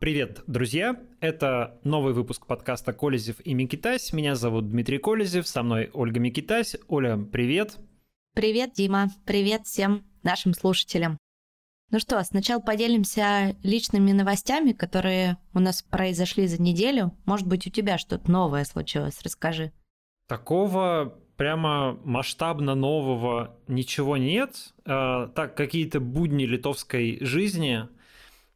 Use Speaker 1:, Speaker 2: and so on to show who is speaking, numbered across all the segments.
Speaker 1: Привет, друзья! Это новый выпуск подкаста «Колезев и Микитась». Меня зовут Дмитрий Колезев, со мной Ольга Микитась. Оля, привет!
Speaker 2: Привет, Дима! Привет всем нашим слушателям! Ну что, сначала поделимся личными новостями, которые у нас произошли за неделю. Может быть, у тебя что-то новое случилось, расскажи.
Speaker 1: Такого прямо масштабно нового ничего нет. А, так, какие-то будни литовской жизни –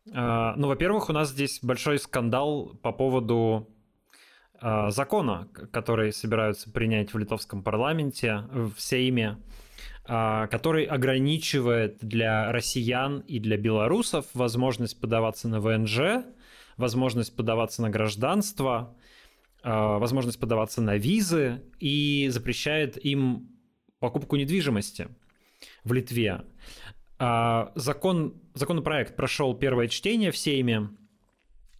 Speaker 1: ну, во-первых, у нас здесь большой скандал по поводу а, закона, который собираются принять в литовском парламенте в Сейме, а, который ограничивает для россиян и для белорусов возможность подаваться на ВНЖ, возможность подаваться на гражданство, возможность подаваться на визы и запрещает им покупку недвижимости в Литве. А, закон, законопроект прошел первое чтение в Сейме,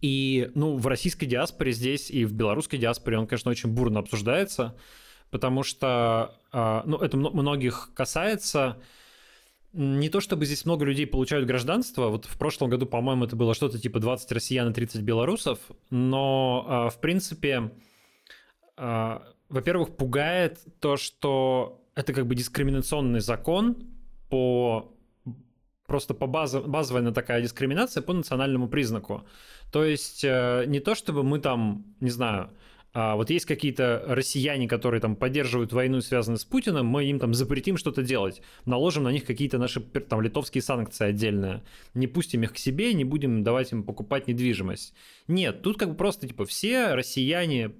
Speaker 1: и ну, в российской диаспоре здесь и в белорусской диаспоре он, конечно, очень бурно обсуждается, потому что а, ну, это многих касается. Не то чтобы здесь много людей получают гражданство, вот в прошлом году, по-моему, это было что-то типа 20 россиян и 30 белорусов, но а, в принципе, во-первых, пугает то, что это как бы дискриминационный закон по просто по базов, базовая такая дискриминация по национальному признаку. То есть э, не то, чтобы мы там, не знаю, а вот есть какие-то россияне, которые там поддерживают войну, связанную с Путиным, мы им там запретим что-то делать, наложим на них какие-то наши там литовские санкции отдельные, не пустим их к себе, не будем давать им покупать недвижимость. Нет, тут как бы просто типа все россияне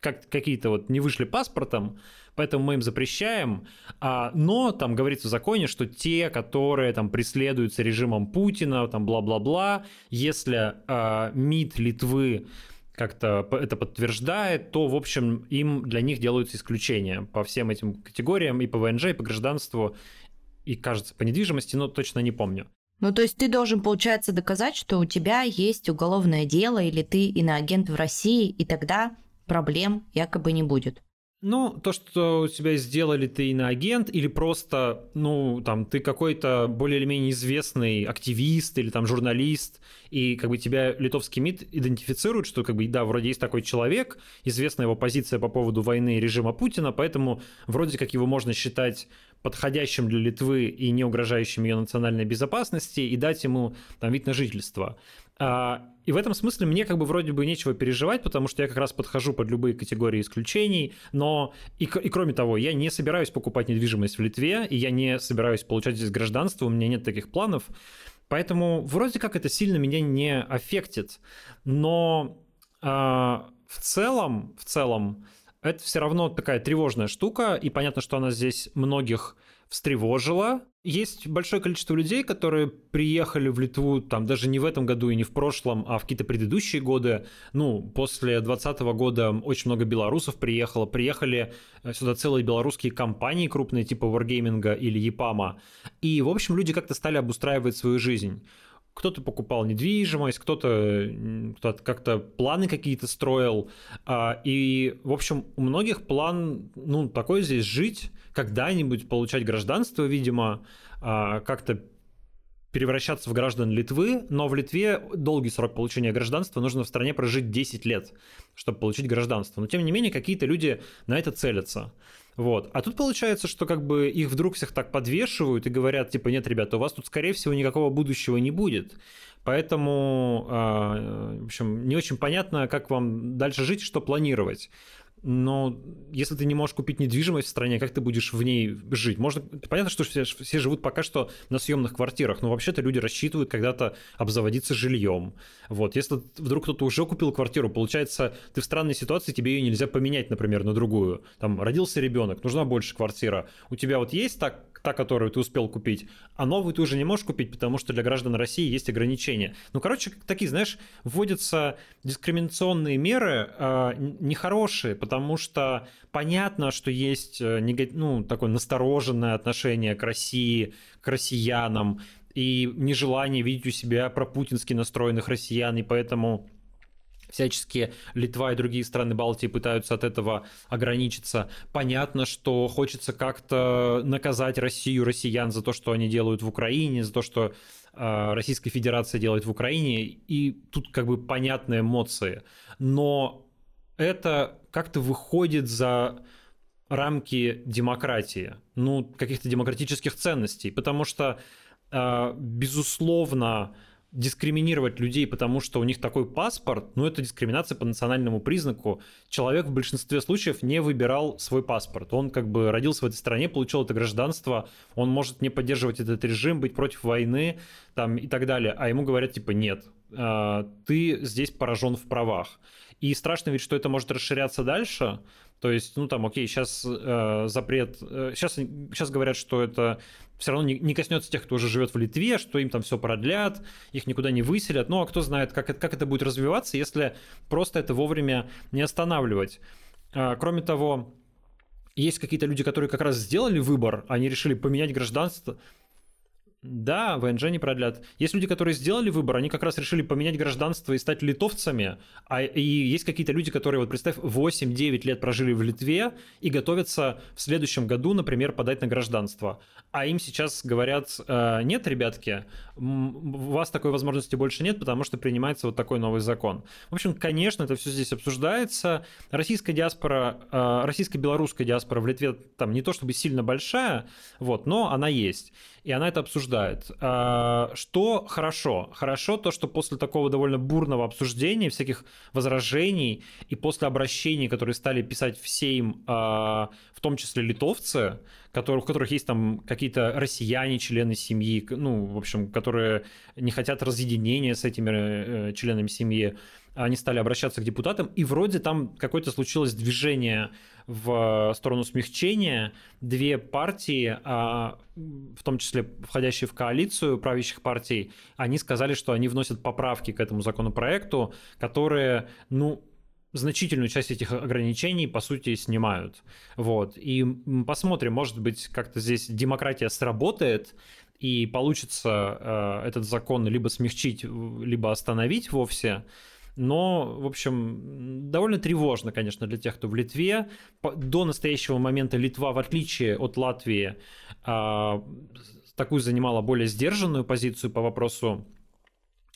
Speaker 1: как какие-то вот не вышли паспортом, поэтому мы им запрещаем. А, но там говорится в законе, что те, которые там преследуются режимом Путина, там бла-бла-бла, если а, МИД Литвы как-то это подтверждает, то, в общем, им для них делаются исключения по всем этим категориям, и по ВНЖ, и по гражданству, и, кажется, по недвижимости, но точно не помню.
Speaker 2: Ну, то есть ты должен, получается, доказать, что у тебя есть уголовное дело, или ты иноагент в России, и тогда проблем якобы не будет.
Speaker 1: Ну, то, что у тебя сделали ты иноагент, или просто, ну, там, ты какой-то более или менее известный активист или там журналист, и как бы тебя литовский МИД идентифицирует, что как бы, да, вроде есть такой человек, известна его позиция по поводу войны и режима Путина, поэтому вроде как его можно считать подходящим для Литвы и не угрожающим ее национальной безопасности, и дать ему там вид на жительство. А, и в этом смысле мне как бы вроде бы нечего переживать, потому что я как раз подхожу под любые категории исключений, но и, и кроме того, я не собираюсь покупать недвижимость в Литве, и я не собираюсь получать здесь гражданство, у меня нет таких планов, поэтому вроде как это сильно меня не аффектит, но а, в целом, в целом, это все равно такая тревожная штука, и понятно, что она здесь многих встревожило. Есть большое количество людей, которые приехали в Литву там даже не в этом году и не в прошлом, а в какие-то предыдущие годы. Ну, после 2020 года очень много белорусов приехало. Приехали э, сюда целые белорусские компании крупные, типа Wargaming или Епама. И, в общем, люди как-то стали обустраивать свою жизнь кто-то покупал недвижимость, кто-то кто как-то планы какие-то строил. А, и, в общем, у многих план, ну, такой здесь жить, когда-нибудь получать гражданство, видимо, а, как-то превращаться в граждан Литвы, но в Литве долгий срок получения гражданства, нужно в стране прожить 10 лет, чтобы получить гражданство. Но тем не менее, какие-то люди на это целятся. Вот. А тут получается, что как бы их вдруг всех так подвешивают и говорят, типа, нет, ребята, у вас тут, скорее всего, никакого будущего не будет. Поэтому, э, в общем, не очень понятно, как вам дальше жить, что планировать но если ты не можешь купить недвижимость в стране, как ты будешь в ней жить? Можно, понятно, что все, все живут пока что на съемных квартирах, но вообще-то люди рассчитывают когда-то обзаводиться жильем. Вот, если вдруг кто-то уже купил квартиру, получается, ты в странной ситуации, тебе ее нельзя поменять, например, на другую. Там родился ребенок, нужна больше квартира. У тебя вот есть так та, которую ты успел купить, а новую ты уже не можешь купить, потому что для граждан России есть ограничения. Ну, короче, такие, знаешь, вводятся дискриминационные меры э, нехорошие, потому что понятно, что есть э, ну, такое настороженное отношение к России, к россиянам, и нежелание видеть у себя пропутински настроенных россиян, и поэтому всячески Литва и другие страны Балтии пытаются от этого ограничиться. Понятно, что хочется как-то наказать Россию, россиян за то, что они делают в Украине, за то, что э, Российская Федерация делает в Украине, и тут как бы понятные эмоции. Но это как-то выходит за рамки демократии, ну, каких-то демократических ценностей, потому что, э, безусловно, дискриминировать людей, потому что у них такой паспорт, ну, это дискриминация по национальному признаку. Человек в большинстве случаев не выбирал свой паспорт. Он как бы родился в этой стране, получил это гражданство, он может не поддерживать этот режим, быть против войны там, и так далее. А ему говорят, типа, нет, э, ты здесь поражен в правах. И страшно ведь, что это может расширяться дальше, то есть, ну там, окей, сейчас э, запрет, э, сейчас, сейчас говорят, что это все равно не, не коснется тех, кто уже живет в Литве, что им там все продлят, их никуда не выселят. Ну а кто знает, как это, как это будет развиваться, если просто это вовремя не останавливать. А, кроме того, есть какие-то люди, которые как раз сделали выбор, они решили поменять гражданство, да, ВНЖ не продлят. Есть люди, которые сделали выбор, они как раз решили поменять гражданство и стать литовцами. А, и есть какие-то люди, которые, вот представь, 8-9 лет прожили в Литве и готовятся в следующем году, например, подать на гражданство. А им сейчас говорят, «Э, нет, ребятки, у вас такой возможности больше нет, потому что принимается вот такой новый закон. В общем, конечно, это все здесь обсуждается. Российская диаспора, э, российско-белорусская диаспора в Литве там не то чтобы сильно большая, вот, но она есть и она это обсуждает. А, что хорошо? Хорошо то, что после такого довольно бурного обсуждения, всяких возражений и после обращений, которые стали писать все им, а, в том числе литовцы, у которых есть там какие-то россияне, члены семьи, ну, в общем, которые не хотят разъединения с этими э, членами семьи, они стали обращаться к депутатам, и вроде там какое-то случилось движение в сторону смягчения. Две партии, а, в том числе входящие в коалицию правящих партий, они сказали, что они вносят поправки к этому законопроекту, которые, ну, значительную часть этих ограничений, по сути, снимают. Вот. И посмотрим, может быть, как-то здесь демократия сработает, и получится э, этот закон либо смягчить, либо остановить вовсе. Но, в общем, довольно тревожно, конечно, для тех, кто в Литве. До настоящего момента Литва, в отличие от Латвии, а, такую занимала более сдержанную позицию по вопросу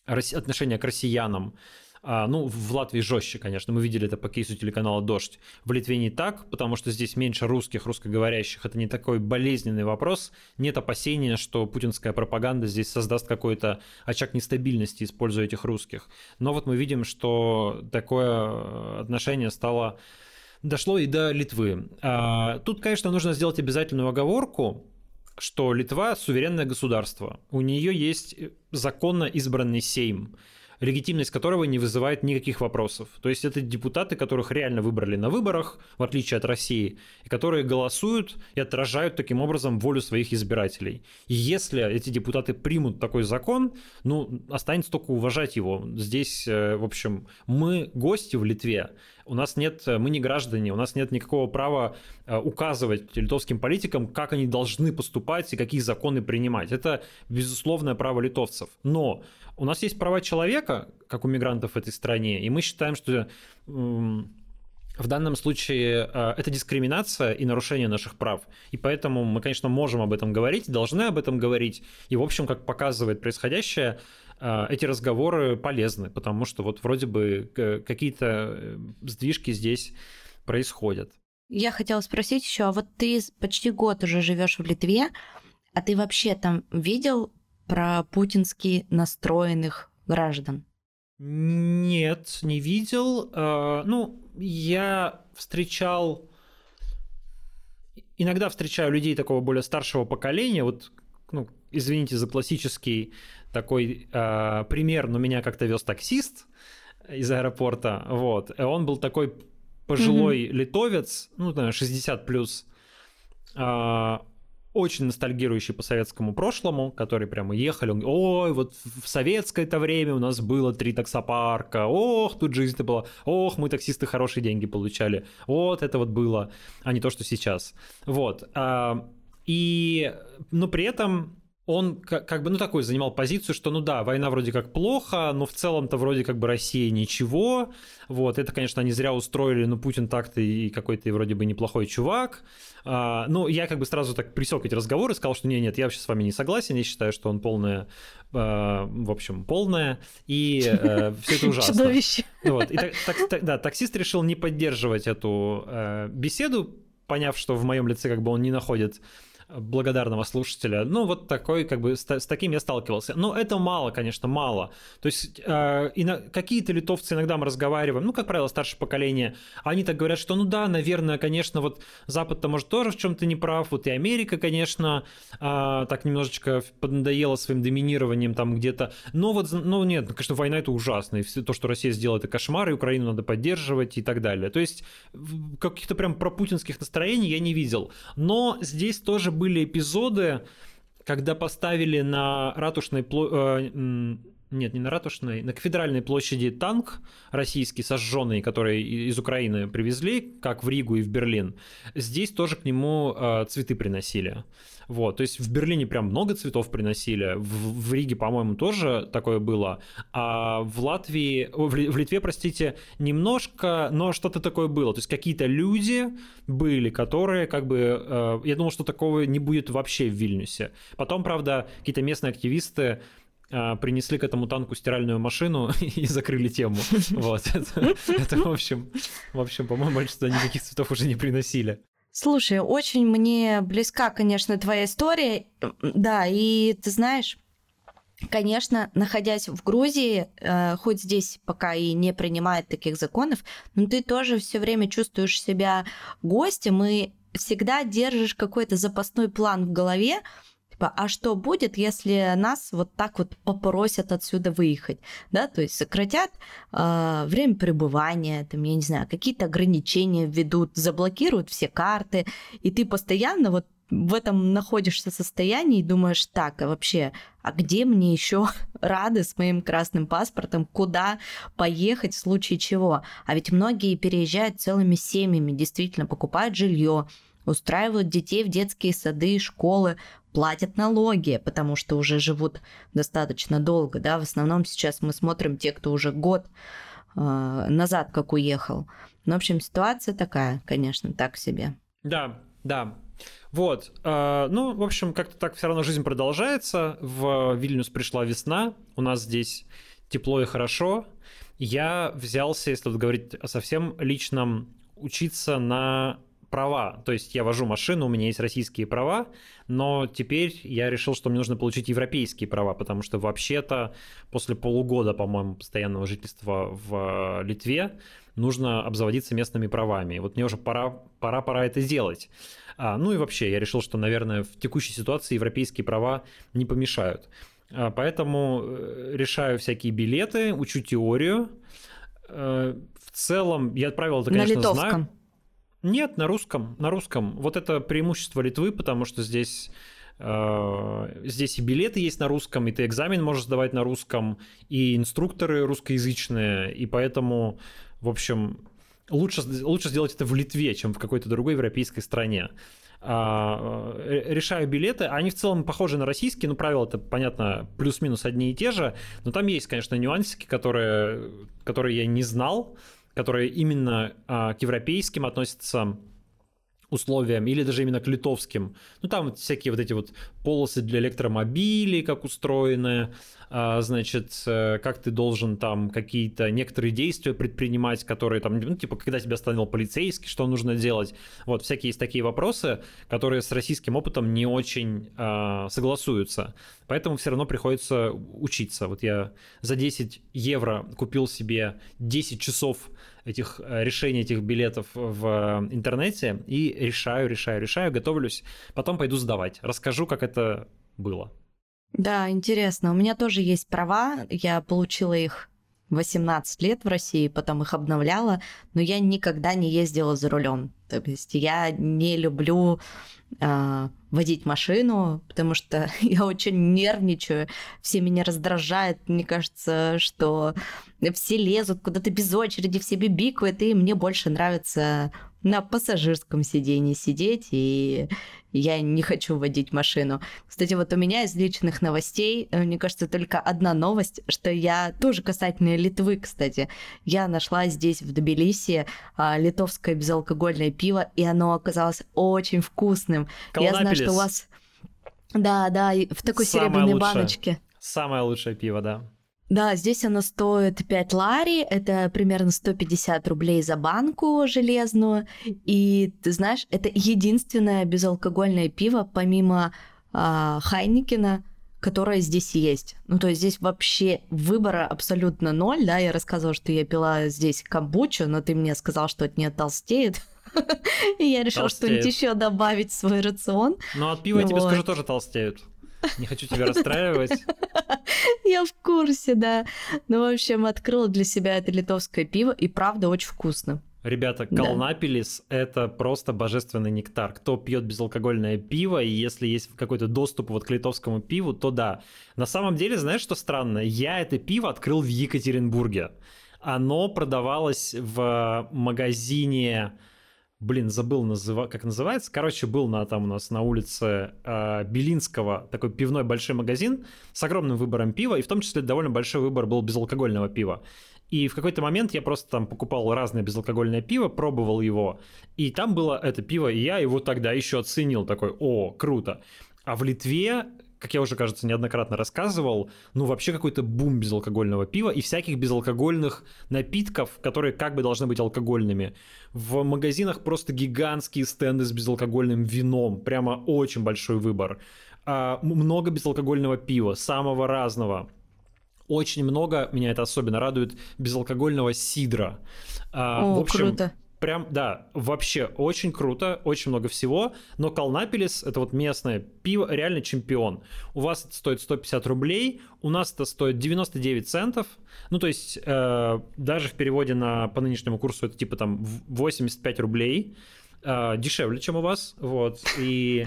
Speaker 1: отношения к россиянам. А, ну, в Латвии жестче, конечно. Мы видели это по кейсу телеканала «Дождь». В Литве не так, потому что здесь меньше русских, русскоговорящих. Это не такой болезненный вопрос. Нет опасения, что путинская пропаганда здесь создаст какой-то очаг нестабильности, используя этих русских. Но вот мы видим, что такое отношение стало дошло и до Литвы. А, тут, конечно, нужно сделать обязательную оговорку, что Литва суверенное государство. У нее есть законно избранный Сейм легитимность которого не вызывает никаких вопросов. То есть это депутаты, которых реально выбрали на выборах, в отличие от России, и которые голосуют и отражают таким образом волю своих избирателей. И если эти депутаты примут такой закон, ну, останется только уважать его. Здесь, э, в общем, мы гости в Литве, у нас нет, мы не граждане, у нас нет никакого права э, указывать литовским политикам, как они должны поступать и какие законы принимать. Это безусловное право литовцев. Но у нас есть права человека, как у мигрантов в этой стране, и мы считаем, что в данном случае э, это дискриминация и нарушение наших прав. И поэтому мы, конечно, можем об этом говорить, должны об этом говорить. И, в общем, как показывает происходящее, э, эти разговоры полезны, потому что вот вроде бы какие-то э, сдвижки здесь происходят.
Speaker 2: Я хотела спросить еще, а вот ты почти год уже живешь в Литве, а ты вообще там видел про путински настроенных граждан?
Speaker 1: Нет, не видел. А, ну, я встречал... Иногда встречаю людей такого более старшего поколения. Вот, ну, извините за классический такой э, пример, но меня как-то вез таксист из аэропорта. Вот. И он был такой пожилой mm-hmm. литовец, ну, 60 плюс. Э, очень ностальгирующий по советскому прошлому, который прямо ехали, он, ой, вот в советское-то время у нас было три таксопарка, ох, тут жизнь-то была, ох, мы таксисты хорошие деньги получали, вот это вот было, а не то, что сейчас. Вот. А, и, но при этом он как, бы, ну, такой занимал позицию, что, ну да, война вроде как плохо, но в целом-то вроде как бы Россия ничего. Вот, это, конечно, они зря устроили, но Путин так-то и какой-то вроде бы неплохой чувак. А, ну, я как бы сразу так присек эти разговоры, сказал, что нет, нет, я вообще с вами не согласен, я считаю, что он полная, а, в общем, полная, и а, все это ужасно.
Speaker 2: Чудовище.
Speaker 1: Вот, и так, так, так, да, таксист решил не поддерживать эту а, беседу, поняв, что в моем лице как бы он не находит благодарного слушателя. Ну, вот такой, как бы, с, с таким я сталкивался. Но это мало, конечно, мало. То есть э, и на, какие-то литовцы иногда мы разговариваем, ну, как правило, старшее поколение, они так говорят, что, ну да, наверное, конечно, вот Запад-то, может, тоже в чем-то не прав, вот и Америка, конечно, э, так немножечко поднадоела своим доминированием там где-то. Но вот, ну, нет, ну, конечно, война это ужасно, и все то, что Россия сделала, это кошмар, и Украину надо поддерживать и так далее. То есть каких-то прям пропутинских настроений я не видел. Но здесь тоже были эпизоды, когда поставили на ратушной площади, э, нет, не на Ратушной, на Кафедральной площади танк российский, сожженный, который из Украины привезли, как в Ригу и в Берлин. Здесь тоже к нему э, цветы приносили. Вот, то есть в Берлине прям много цветов приносили, в, в Риге, по-моему, тоже такое было, а в Латвии, в, Литве, простите, немножко, но что-то такое было. То есть какие-то люди были, которые как бы, э, я думал, что такого не будет вообще в Вильнюсе. Потом, правда, какие-то местные активисты э, принесли к этому танку стиральную машину и закрыли тему. Вот, это, это в общем, в общем, по-моему, больше никаких цветов уже не приносили.
Speaker 2: Слушай, очень мне близка, конечно, твоя история. Да, и ты знаешь, Конечно, находясь в Грузии, э, хоть здесь пока и не принимают таких законов, но ты тоже все время чувствуешь себя гостем и всегда держишь какой-то запасной план в голове, типа, а что будет, если нас вот так вот попросят отсюда выехать, да, то есть сократят э, время пребывания, там, я не знаю, какие-то ограничения введут, заблокируют все карты, и ты постоянно вот в этом находишься состоянии и думаешь, так, а вообще, а где мне еще рады с моим красным паспортом, куда поехать в случае чего? А ведь многие переезжают целыми семьями, действительно покупают жилье, устраивают детей в детские сады, школы, платят налоги, потому что уже живут достаточно долго, да, в основном сейчас мы смотрим те, кто уже год э, назад как уехал. Ну, в общем, ситуация такая, конечно, так себе.
Speaker 1: Да, да. Вот, э, ну, в общем, как-то так все равно жизнь продолжается. В Вильнюс пришла весна, у нас здесь тепло и хорошо. Я взялся, если тут говорить о совсем личном, учиться на права. То есть я вожу машину, у меня есть российские права, но теперь я решил, что мне нужно получить европейские права, потому что вообще-то после полугода, по-моему, постоянного жительства в э, Литве нужно обзаводиться местными правами. И вот мне уже пора, пора, пора это делать. А, ну и вообще, я решил, что, наверное, в текущей ситуации европейские права не помешают. А, поэтому э, решаю всякие билеты, учу теорию. Э, в целом, я правила это, конечно,
Speaker 2: На
Speaker 1: знаю. Нет, на русском, на русском. Вот это преимущество Литвы, потому что здесь э, здесь и билеты есть на русском, и ты экзамен можешь сдавать на русском, и инструкторы русскоязычные, и поэтому, в общем, лучше, лучше сделать это в Литве, чем в какой-то другой европейской стране. А, э, решаю билеты, они в целом похожи на российские, но правила это, понятно, плюс-минус одни и те же, но там есть, конечно, нюансики, которые, которые я не знал, которые именно а, к европейским относятся условиям или даже именно к литовским. Ну, там всякие вот эти вот полосы для электромобилей, как устроены, а, значит, э, как ты должен там какие-то некоторые действия предпринимать, которые там, ну, типа, когда тебя остановил полицейский, что нужно делать. Вот, всякие есть такие вопросы, которые с российским опытом не очень э, согласуются. Поэтому все равно приходится учиться. Вот я за 10 евро купил себе 10 часов этих э, решений этих билетов в интернете и решаю, решаю, решаю, готовлюсь. Потом пойду сдавать. Расскажу, как это было.
Speaker 2: Да, интересно. У меня тоже есть права. Я получила их 18 лет в России, потом их обновляла, но я никогда не ездила за рулем. То есть я не люблю э, водить машину, потому что я очень нервничаю, все меня раздражают. Мне кажется, что все лезут куда-то без очереди, все бибикают, и мне больше нравится на пассажирском сидении сидеть, и я не хочу водить машину. Кстати, вот у меня из личных новостей, э, мне кажется, только одна новость, что я тоже касательно Литвы, кстати. Я нашла здесь, в Тбилиси, а, литовское безалкогольное пиво, и оно оказалось очень вкусным. Я знаю, что у вас... Да, да, в такой Самое серебряной лучшее. баночке.
Speaker 1: Самое лучшее пиво, да.
Speaker 2: Да, здесь оно стоит 5 лари, это примерно 150 рублей за банку железную. И ты знаешь, это единственное безалкогольное пиво, помимо э, Хайникина, которое здесь есть. Ну, то есть здесь вообще выбора абсолютно ноль, да, я рассказывала, что я пила здесь камбучу, но ты мне сказал, что от нее толстеет. И я решила что-нибудь еще добавить в свой рацион.
Speaker 1: Ну, от пива, я тебе скажу, тоже толстеют. Не хочу тебя расстраивать.
Speaker 2: Я в курсе, да. Ну, в общем, открыла для себя это литовское пиво, и правда очень вкусно.
Speaker 1: Ребята, Калнапилис да. это просто божественный нектар. Кто пьет безалкогольное пиво, и если есть какой-то доступ вот к литовскому пиву, то да. На самом деле, знаешь, что странно? Я это пиво открыл в Екатеринбурге. Оно продавалось в магазине блин, забыл, называ... как называется. Короче, был на, там у нас на улице э, Белинского такой пивной большой магазин с огромным выбором пива, и в том числе довольно большой выбор был безалкогольного пива. И в какой-то момент я просто там покупал разное безалкогольное пиво, пробовал его, и там было это пиво, и я его тогда еще оценил, такой, о, круто. А в Литве как я уже, кажется, неоднократно рассказывал, ну вообще какой-то бум безалкогольного пива и всяких безалкогольных напитков, которые как бы должны быть алкогольными. В магазинах просто гигантские стенды с безалкогольным вином, прямо очень большой выбор. А, много безалкогольного пива, самого разного. Очень много, меня это особенно радует, безалкогольного сидра.
Speaker 2: А, О, в общем, круто
Speaker 1: прям, да, вообще очень круто, очень много всего, но Калнапилис, это вот местное пиво, реально чемпион. У вас это стоит 150 рублей, у нас это стоит 99 центов, ну, то есть э, даже в переводе на, по нынешнему курсу это типа там 85 рублей, э, дешевле, чем у вас, вот, и...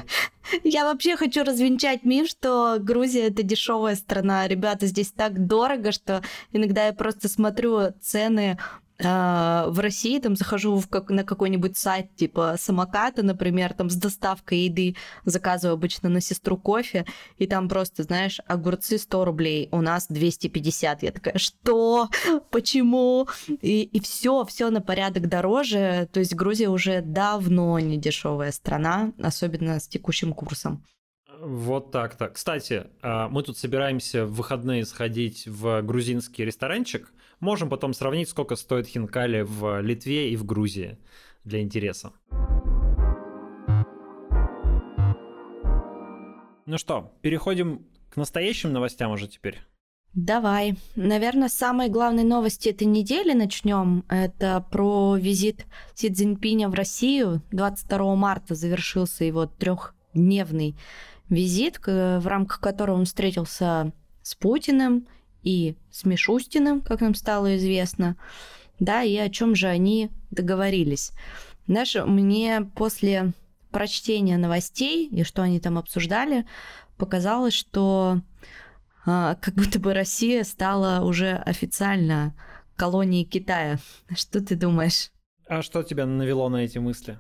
Speaker 2: Я вообще хочу развенчать миф, что Грузия это дешевая страна. Ребята, здесь так дорого, что иногда я просто смотрю цены в России там захожу в как, на какой-нибудь сайт типа самоката, например, там с доставкой еды, заказываю обычно на сестру кофе, и там просто, знаешь, огурцы 100 рублей, у нас 250. Я такая, что? Почему? И, и все, все на порядок дороже. То есть Грузия уже давно не дешевая страна, особенно с текущим курсом.
Speaker 1: Вот так-то. Кстати, а, мы тут собираемся в выходные сходить в грузинский ресторанчик. Можем потом сравнить, сколько стоит хинкали в Литве и в Грузии для интереса. Ну что, переходим к настоящим новостям уже теперь.
Speaker 2: Давай. Наверное, самые главные новости этой недели начнем. Это про визит Си Цзиньпиня в Россию. 22 марта завершился его трехдневный визит, в рамках которого он встретился с Путиным и с Мишустиным, как нам стало известно. Да, и о чем же они договорились. Знаешь, мне после прочтения новостей и что они там обсуждали, показалось, что а, как будто бы Россия стала уже официально колонией Китая. Что ты думаешь?
Speaker 1: А что тебя навело на эти мысли?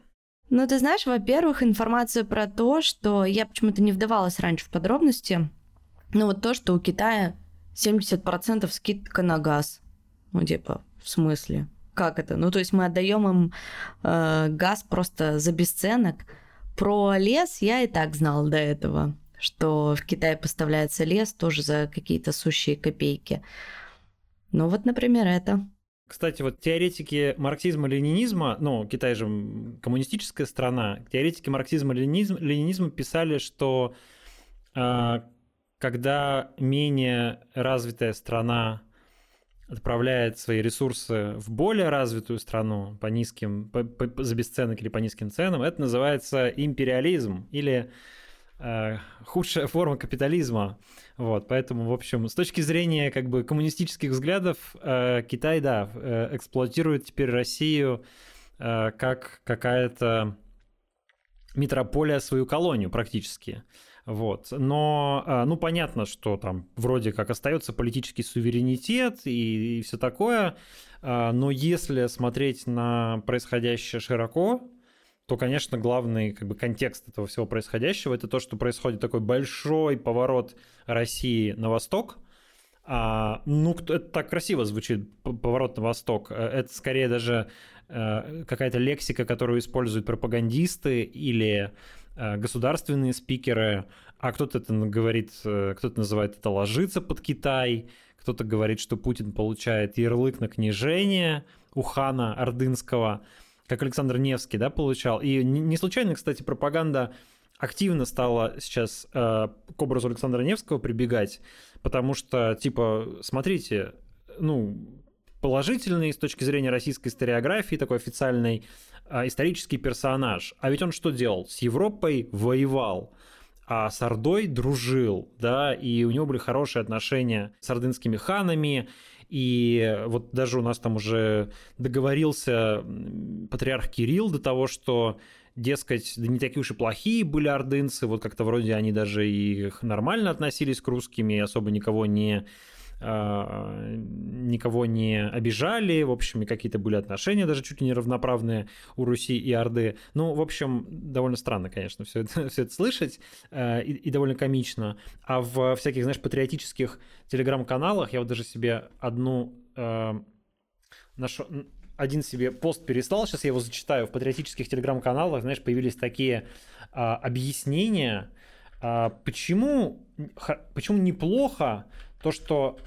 Speaker 2: Ну, ты знаешь, во-первых, информацию про то, что я почему-то не вдавалась раньше в подробности, ну вот то, что у Китая 70% скидка на газ. Ну, типа, в смысле? Как это? Ну, то есть мы отдаем им э, газ просто за бесценок. Про лес я и так знала до этого, что в Китае поставляется лес тоже за какие-то сущие копейки. Ну вот, например, это.
Speaker 1: Кстати, вот теоретики марксизма-ленинизма, ну, Китай же коммунистическая страна, теоретики марксизма-ленинизма писали, что э, когда менее развитая страна отправляет свои ресурсы в более развитую страну по низким, по, по, за бесценок или по низким ценам, это называется империализм или э, худшая форма капитализма. Вот, поэтому, в общем, с точки зрения как бы коммунистических взглядов, э, Китай, да, э, эксплуатирует теперь Россию э, как какая-то метрополия свою колонию практически. Вот. Но, а, ну, понятно, что там вроде как остается политический суверенитет и, и все такое, а, но если смотреть на происходящее широко, то, конечно, главный как бы, контекст этого всего происходящего это то, что происходит такой большой поворот России на восток. А, ну, это так красиво звучит, поворот на восток. Э, это скорее даже э, какая-то лексика, которую используют пропагандисты или государственные спикеры, а кто-то это говорит, э, кто-то называет это ложиться под Китай, кто-то говорит, что Путин получает ярлык на княжение у хана Ордынского, как Александр Невский, да, получал. И не случайно, кстати, пропаганда активно стала сейчас э, к образу Александра Невского прибегать, потому что, типа, смотрите, ну, положительный с точки зрения российской историографии, такой официальной, а, исторический персонаж. А ведь он что делал? С Европой воевал а с Ордой дружил, да, и у него были хорошие отношения с ордынскими ханами, и вот даже у нас там уже договорился патриарх Кирилл до того, что, дескать, да не такие уж и плохие были ордынцы, вот как-то вроде они даже и нормально относились к русским, и особо никого не никого не обижали, в общем, и какие-то были отношения даже чуть ли не равноправные у Руси и Орды. Ну, в общем, довольно странно, конечно, все это, все это слышать, а, и, и довольно комично. А в всяких, знаешь, патриотических телеграм-каналах я вот даже себе одну э, нашел, один себе пост перестал, сейчас я его зачитаю. В патриотических телеграм-каналах, знаешь, появились такие э, объяснения, э, почему, почему неплохо то, что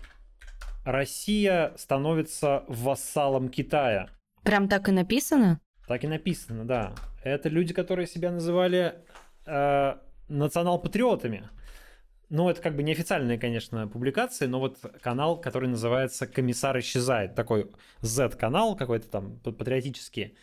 Speaker 1: Россия становится вассалом Китая.
Speaker 2: Прям так и написано?
Speaker 1: Так и написано, да. Это люди, которые себя называли э, национал-патриотами. Ну, это как бы неофициальные, конечно, публикации, но вот канал, который называется «Комиссар исчезает», такой Z-канал какой-то там патриотический.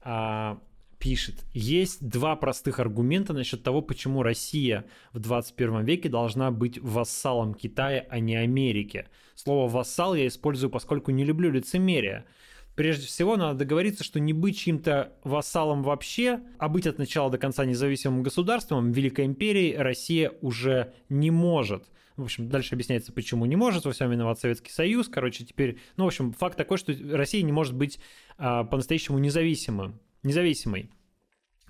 Speaker 1: А, пишет, есть два простых аргумента насчет того, почему Россия в 21 веке должна быть вассалом Китая, а не Америки. Слово «вассал» я использую, поскольку не люблю лицемерие. Прежде всего, надо договориться, что не быть чьим-то вассалом вообще, а быть от начала до конца независимым государством Великой империи Россия уже не может. В общем, дальше объясняется, почему не может, во всем виноват Советский Союз. Короче, теперь, ну, в общем, факт такой, что Россия не может быть а, по-настоящему независимым независимой.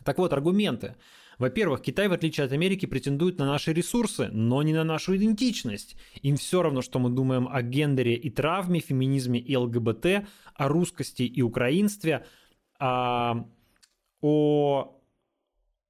Speaker 1: Так вот, аргументы. Во-первых, Китай, в отличие от Америки, претендует на наши ресурсы, но не на нашу идентичность. Им все равно, что мы думаем о гендере и травме, феминизме и ЛГБТ, о русскости и украинстве, о, о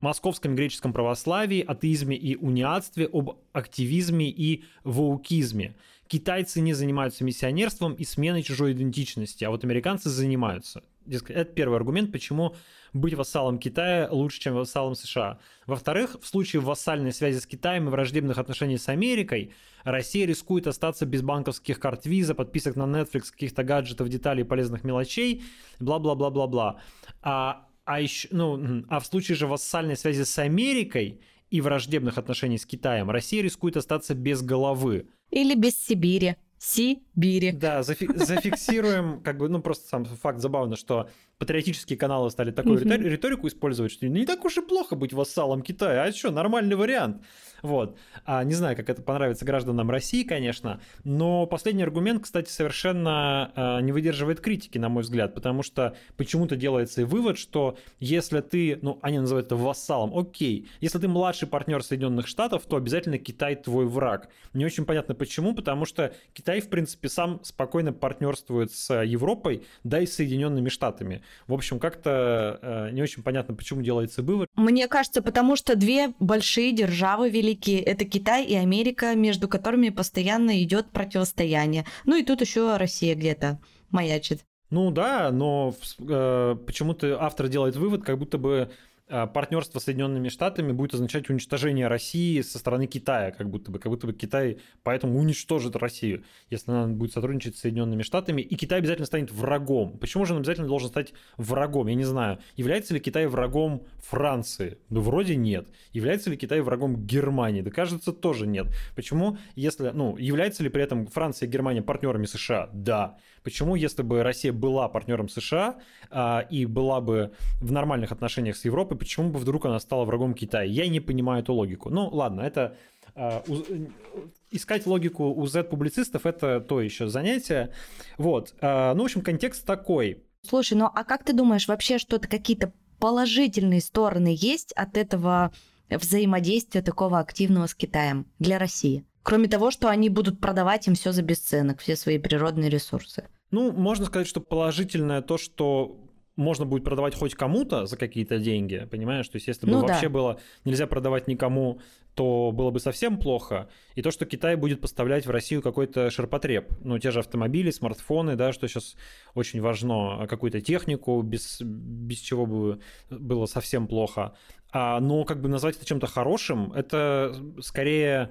Speaker 1: московском греческом православии, атеизме и униатстве, об активизме и ваукизме. Китайцы не занимаются миссионерством и сменой чужой идентичности, а вот американцы занимаются. Это первый аргумент, почему быть вассалом Китая лучше, чем вассалом США. Во-вторых, в случае вассальной связи с Китаем и враждебных отношений с Америкой, Россия рискует остаться без банковских карт виза, подписок на Netflix, каких-то гаджетов, деталей, полезных мелочей, бла-бла-бла-бла-бла. А, а, еще, ну, а в случае же вассальной связи с Америкой и враждебных отношений с Китаем, Россия рискует остаться без головы.
Speaker 2: Или без Сибири. Сибири.
Speaker 1: Да, зафи- зафиксируем, как бы, ну просто сам факт забавно, что патриотические каналы стали такую риторику использовать, что не так уж и плохо быть вассалом Китая, а что, нормальный вариант. Вот. А, не знаю, как это понравится гражданам России, конечно, но последний аргумент, кстати, совершенно а, не выдерживает критики, на мой взгляд, потому что почему-то делается и вывод, что если ты, ну, они называют это вассалом, окей, если ты младший партнер Соединенных Штатов, то обязательно Китай твой враг. Не очень понятно почему, потому что Китай, в принципе, сам спокойно партнерствует с Европой, да и с Соединенными Штатами. В общем, как-то э, не очень понятно, почему делается вывод.
Speaker 2: Мне кажется, потому что две большие державы великие, это Китай и Америка, между которыми постоянно идет противостояние. Ну и тут еще Россия где-то маячит.
Speaker 1: Ну да, но э, почему-то автор делает вывод, как будто бы партнерство с Соединенными Штатами будет означать уничтожение России со стороны Китая, как будто бы, как будто бы Китай поэтому уничтожит Россию, если она будет сотрудничать с Соединенными Штатами, и Китай обязательно станет врагом. Почему же он обязательно должен стать врагом? Я не знаю. Является ли Китай врагом Франции? Ну, вроде нет. Является ли Китай врагом Германии? Да, кажется, тоже нет. Почему, если, ну, является ли при этом Франция и Германия партнерами США? Да. Почему, если бы Россия была партнером США а, и была бы в нормальных отношениях с Европой, почему бы вдруг она стала врагом Китая. Я не понимаю эту логику. Ну, ладно, это а, искать логику у Z-публицистов это то еще занятие. Вот. А, ну, в общем, контекст такой.
Speaker 2: Слушай, ну а как ты думаешь, вообще что-то какие-то положительные стороны есть от этого взаимодействия такого активного с Китаем для России? Кроме того, что они будут продавать им все за бесценок, все свои природные ресурсы.
Speaker 1: Ну, можно сказать, что положительное то, что можно будет продавать хоть кому-то за какие-то деньги, понимаешь? То есть если бы ну, вообще да. было нельзя продавать никому, то было бы совсем плохо. И то, что Китай будет поставлять в Россию какой-то ширпотреб, ну, те же автомобили, смартфоны, да, что сейчас очень важно, а какую-то технику, без, без чего бы было совсем плохо. А, но как бы назвать это чем-то хорошим, это скорее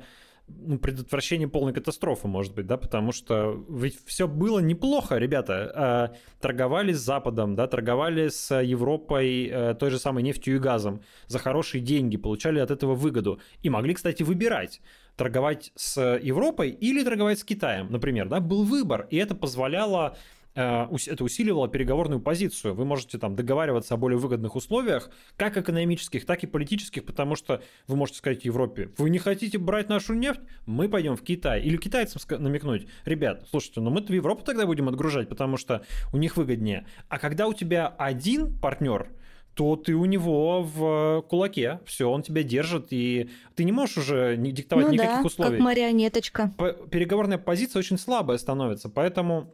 Speaker 1: ну, предотвращение полной катастрофы, может быть, да, потому что ведь все было неплохо, ребята. Э, торговали с Западом, да, торговали с Европой э, той же самой нефтью и газом за хорошие деньги, получали от этого выгоду. И могли, кстати, выбирать торговать с Европой или торговать с Китаем, например, да, был выбор, и это позволяло это усиливало переговорную позицию. Вы можете там договариваться о более выгодных условиях, как экономических, так и политических, потому что вы можете сказать Европе, вы не хотите брать нашу нефть, мы пойдем в Китай. Или китайцам намекнуть, ребят, слушайте, ну мы в Европу тогда будем отгружать, потому что у них выгоднее. А когда у тебя один партнер, то ты у него в кулаке. Все, он тебя держит, и ты не можешь уже не диктовать ну никаких
Speaker 2: да,
Speaker 1: условий.
Speaker 2: Как марионеточка.
Speaker 1: Переговорная позиция очень слабая становится, поэтому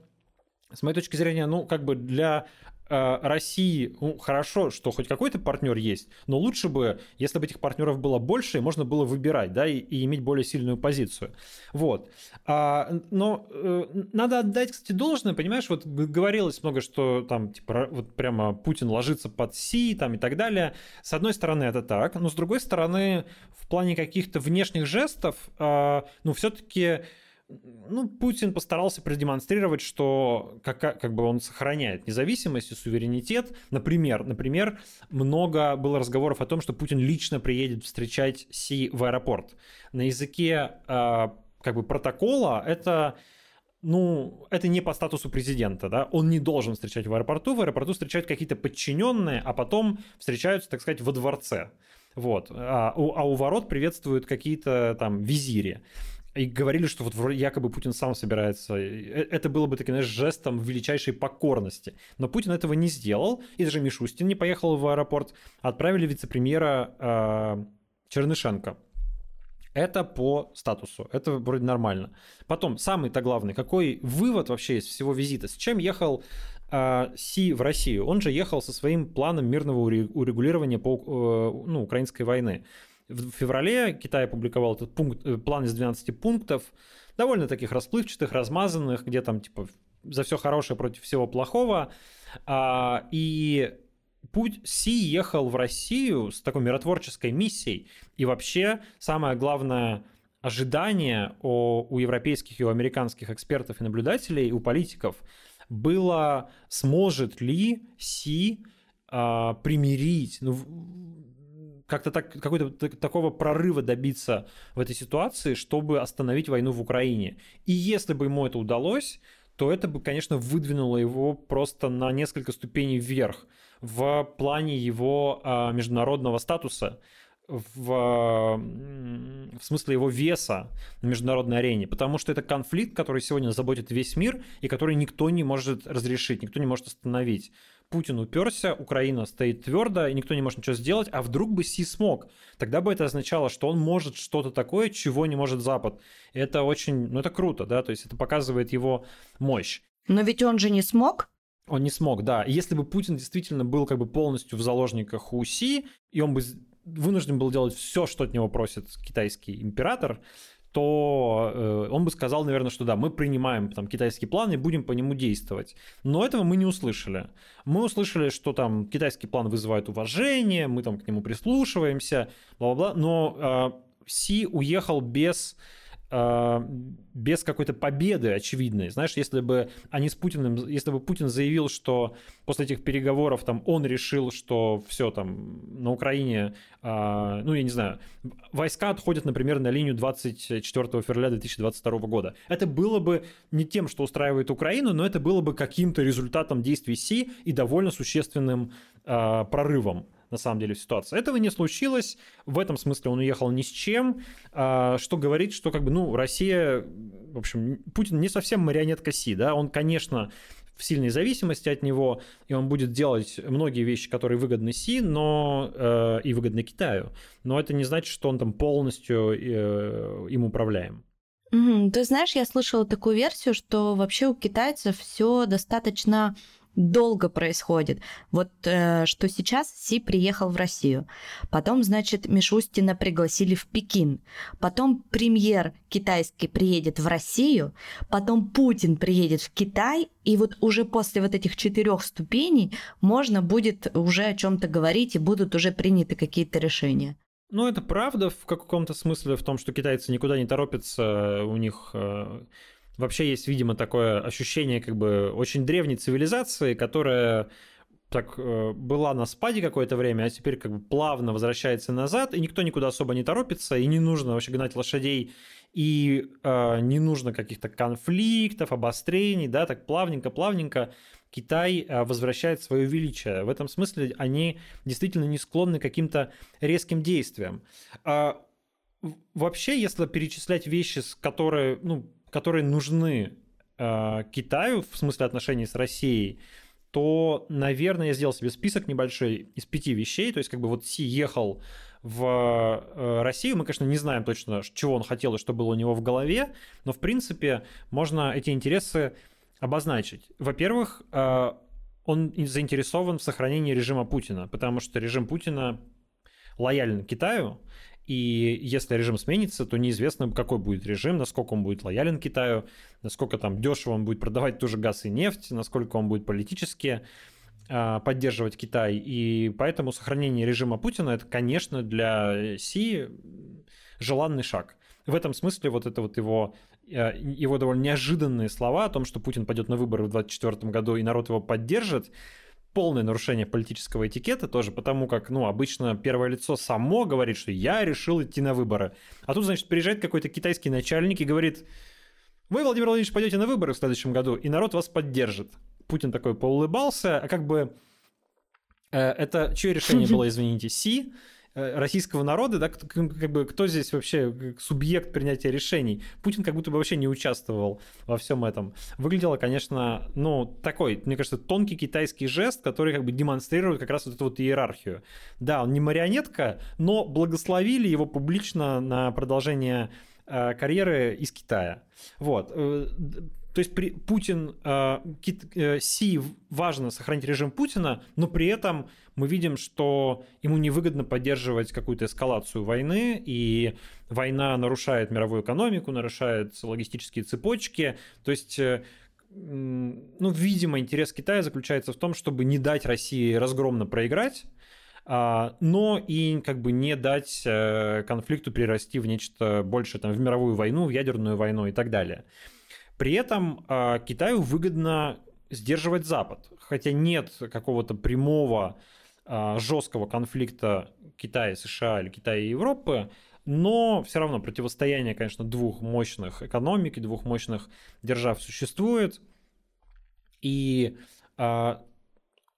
Speaker 1: с моей точки зрения, ну, как бы для э, России ну, хорошо, что хоть какой-то партнер есть, но лучше бы, если бы этих партнеров было больше, можно было выбирать, да, и, и иметь более сильную позицию. Вот. А, но э, надо отдать, кстати, должное, понимаешь, вот говорилось много, что там, типа, вот прямо Путин ложится под Си, там, и так далее. С одной стороны, это так, но с другой стороны, в плане каких-то внешних жестов, э, ну, все-таки ну, Путин постарался продемонстрировать, что как, как бы он сохраняет независимость и суверенитет. Например, например, много было разговоров о том, что Путин лично приедет встречать Си в аэропорт. На языке э, как бы протокола это ну, это не по статусу президента, да, он не должен встречать в аэропорту, в аэропорту встречают какие-то подчиненные, а потом встречаются, так сказать, во дворце. Вот. А у, а у ворот приветствуют какие-то там визири и говорили, что вот якобы Путин сам собирается. Э, это было бы таким, знаешь, жестом величайшей покорности. Но Путин этого не сделал, и даже Мишустин не поехал в аэропорт. Отправили вице-премьера э, Чернышенко. Это по статусу, это вроде нормально. Потом, самый-то главный, какой вывод вообще из всего визита? С чем ехал э, Си в Россию? Он же ехал со своим планом мирного урегулирования по э, ну, украинской войны. В феврале Китай опубликовал этот пункт, э, план из 12 пунктов, довольно таких расплывчатых, размазанных, где там типа за все хорошее против всего плохого. А, и путь Си ехал в Россию с такой миротворческой миссией. И вообще самое главное ожидание у, европейских и у американских экспертов и наблюдателей, и у политиков было, сможет ли Си а, примирить, ну, как-то так, какой-то такого прорыва добиться в этой ситуации, чтобы остановить войну в Украине. И если бы ему это удалось, то это бы, конечно, выдвинуло его просто на несколько ступеней вверх в плане его а, международного статуса, в, в смысле его веса на международной арене, потому что это конфликт, который сегодня заботит весь мир и который никто не может разрешить, никто не может остановить. Путин уперся, Украина стоит твердо, и никто не может ничего сделать, а вдруг бы Си смог? Тогда бы это означало, что он может что-то такое, чего не может Запад. Это очень, ну это круто, да, то есть это показывает его мощь.
Speaker 2: Но ведь он же не смог.
Speaker 1: Он не смог, да. Если бы Путин действительно был как бы полностью в заложниках у Си, и он бы вынужден был делать все, что от него просит китайский император, то э, он бы сказал, наверное, что да, мы принимаем там китайский план и будем по нему действовать. Но этого мы не услышали. Мы услышали, что там китайский план вызывает уважение, мы там к нему прислушиваемся, бла-бла-бла, но э, Си уехал без без какой-то победы очевидной. Знаешь, если бы они с Путиным, если бы Путин заявил, что после этих переговоров там он решил, что все там на Украине, э, ну я не знаю, войска отходят, например, на линию 24 февраля 2022 года. Это было бы не тем, что устраивает Украину, но это было бы каким-то результатом действий Си и довольно существенным э, прорывом на самом деле, ситуация. Этого не случилось, в этом смысле он уехал ни с чем, а, что говорит, что как бы, ну, Россия, в общем, Путин не совсем марионетка Си, да, он, конечно, в сильной зависимости от него, и он будет делать многие вещи, которые выгодны Си, но э, и выгодны Китаю. Но это не значит, что он там полностью э, им управляем.
Speaker 2: Угу. Ты знаешь, я слышала такую версию, что вообще у китайцев все достаточно долго происходит. Вот э, что сейчас Си приехал в Россию. Потом, значит, Мишустина пригласили в Пекин. Потом премьер китайский приедет в Россию. Потом Путин приедет в Китай. И вот уже после вот этих четырех ступеней можно будет уже о чем-то говорить и будут уже приняты какие-то решения.
Speaker 1: Ну, это правда в каком-то смысле, в том, что китайцы никуда не торопятся, у них э, вообще есть, видимо, такое ощущение как бы очень древней цивилизации, которая так э, была на спаде какое-то время, а теперь как бы плавно возвращается назад, и никто никуда особо не торопится, и не нужно вообще гнать лошадей, и э, не нужно каких-то конфликтов, обострений, да, так плавненько-плавненько Китай э, возвращает свое величие. В этом смысле они действительно не склонны к каким-то резким действиям. А вообще, если перечислять вещи, которые, ну, которые нужны э, Китаю в смысле отношений с Россией, то, наверное, я сделал себе список небольшой из пяти вещей. То есть, как бы вот Си ехал в э, Россию. Мы, конечно, не знаем точно, чего он хотел и что было у него в голове, но, в принципе, можно эти интересы обозначить. Во-первых, э, он заинтересован в сохранении режима Путина, потому что режим Путина лоялен Китаю, и если режим сменится, то неизвестно, какой будет режим, насколько он будет лоялен Китаю, насколько там дешево он будет продавать тоже газ и нефть, насколько он будет политически э, поддерживать Китай. И поэтому сохранение режима Путина это, конечно, для Си желанный шаг. В этом смысле вот это вот его, э, его довольно неожиданные слова о том, что Путин пойдет на выборы в 2024 году и народ его поддержит, полное нарушение политического этикета тоже, потому как, ну, обычно первое лицо само говорит, что я решил идти на выборы. А тут, значит, приезжает какой-то китайский начальник и говорит, вы, Владимир Владимирович, пойдете на выборы в следующем году, и народ вас поддержит. Путин такой поулыбался, а как бы э, это чье решение было, извините, Си, российского народа, да, как бы кто здесь вообще субъект принятия решений. Путин как будто бы вообще не участвовал во всем этом. Выглядело, конечно, ну, такой, мне кажется, тонкий китайский жест, который как бы демонстрирует как раз вот эту вот иерархию. Да, он не марионетка, но благословили его публично на продолжение э, карьеры из Китая. Вот. То есть при, Путин, э, э, Си важно сохранить режим Путина, но при этом мы видим, что ему невыгодно поддерживать какую-то эскалацию войны, и война нарушает мировую экономику, нарушает логистические цепочки. То есть э, ну, видимо, интерес Китая заключается в том, чтобы не дать России разгромно проиграть, а, но и как бы не дать э, конфликту перерасти в нечто большее, там, в мировую войну, в ядерную войну и так далее. При этом а, Китаю выгодно сдерживать Запад, хотя нет какого-то прямого а, жесткого конфликта Китая США или Китая и Европы, но все равно противостояние, конечно, двух мощных экономик и двух мощных держав существует. И э,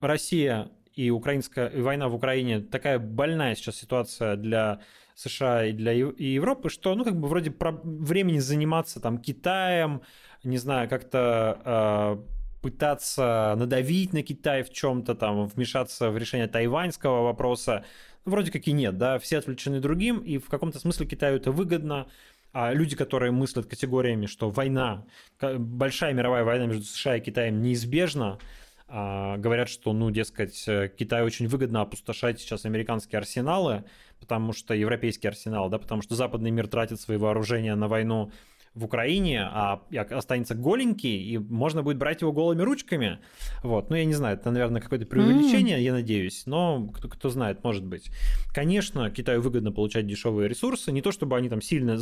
Speaker 1: Россия и украинская и война в Украине такая больная сейчас ситуация для США и для и Европы, что ну как бы вроде про времени заниматься там Китаем, не знаю, как-то э, пытаться надавить на Китай в чем-то, там, вмешаться в решение тайваньского вопроса, вроде как и нет, да, все отвлечены другим, и в каком-то смысле Китаю это выгодно, а люди, которые мыслят категориями, что война, большая мировая война между США и Китаем неизбежна, а, говорят, что, ну, дескать, Китаю очень выгодно опустошать сейчас американские арсеналы, потому что европейский арсенал, да, потому что западный мир тратит свои вооружения на войну в Украине, а останется голенький, и можно будет брать его голыми ручками. Вот. Ну, я не знаю, это, наверное, какое-то преувеличение, mm. я надеюсь, но кто, кто знает, может быть. Конечно, Китаю выгодно получать дешевые ресурсы, не то чтобы они там сильно,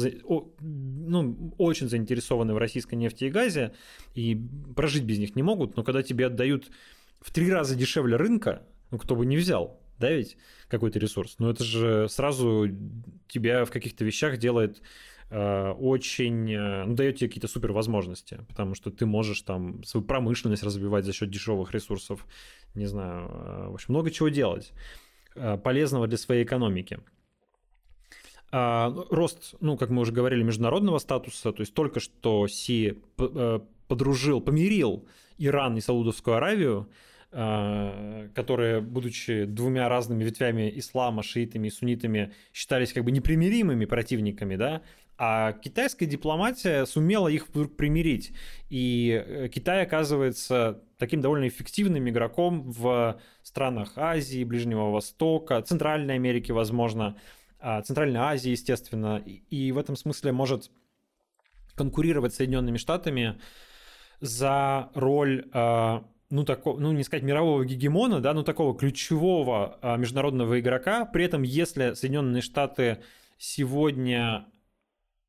Speaker 1: ну, очень заинтересованы в российской нефти и газе, и прожить без них не могут, но когда тебе отдают в три раза дешевле рынка, ну, кто бы не взял, да, ведь какой-то ресурс. Но это же сразу тебя в каких-то вещах делает очень, э, ну, дает тебе какие-то супер возможности, потому что ты можешь там свою промышленность развивать за счет дешевых ресурсов, не знаю, э, в общем, много чего делать. полезного для своей экономики. А, ну, рост, ну, как мы уже говорили, международного статуса, то есть только что Си э, подружил, помирил Иран и Саудовскую Аравию, которые, будучи двумя разными ветвями ислама, шиитами и суннитами, считались как бы непримиримыми противниками, да, а китайская дипломатия сумела их вдруг примирить. И э, Китай оказывается таким довольно эффективным игроком в странах Азии, Ближнего Востока, Центральной Америки, возможно. А, Центральной Азии, естественно, и в этом смысле может конкурировать с Соединенными Штатами за роль а, ну, такого, ну, не сказать мирового гегемона, да, но такого ключевого а, международного игрока. При этом, если Соединенные Штаты сегодня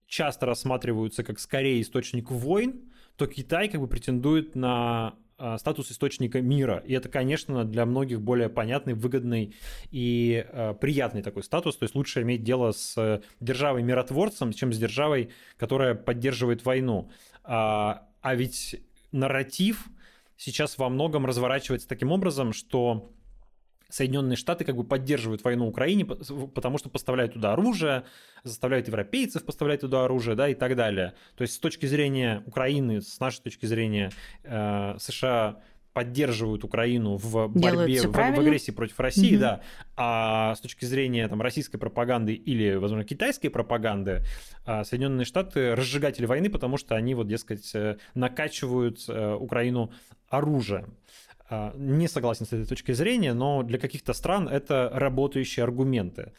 Speaker 1: часто рассматриваются как скорее источник войн, то Китай как бы претендует на а, статус источника мира. И это, конечно, для многих более понятный, выгодный и э, приятный такой статус. То есть лучше иметь дело с державой-миротворцем, чем с державой, которая поддерживает войну. А, а ведь нарратив сейчас во многом разворачивается таким образом, что Соединенные Штаты как бы поддерживают войну в Украине, потому что поставляют туда оружие, заставляют европейцев поставлять туда оружие, да, и так далее. То есть с точки зрения Украины, с нашей точки зрения, э, США поддерживают Украину в борьбе, в, в агрессии против России, угу. да, а с точки зрения там, российской пропаганды или, возможно, китайской пропаганды, э, Соединенные Штаты разжигатели войны, потому что они, вот, дескать, э, накачивают э, Украину оружием. А, не согласен с этой точкой зрения, но для каких-то стран это работающие аргументы.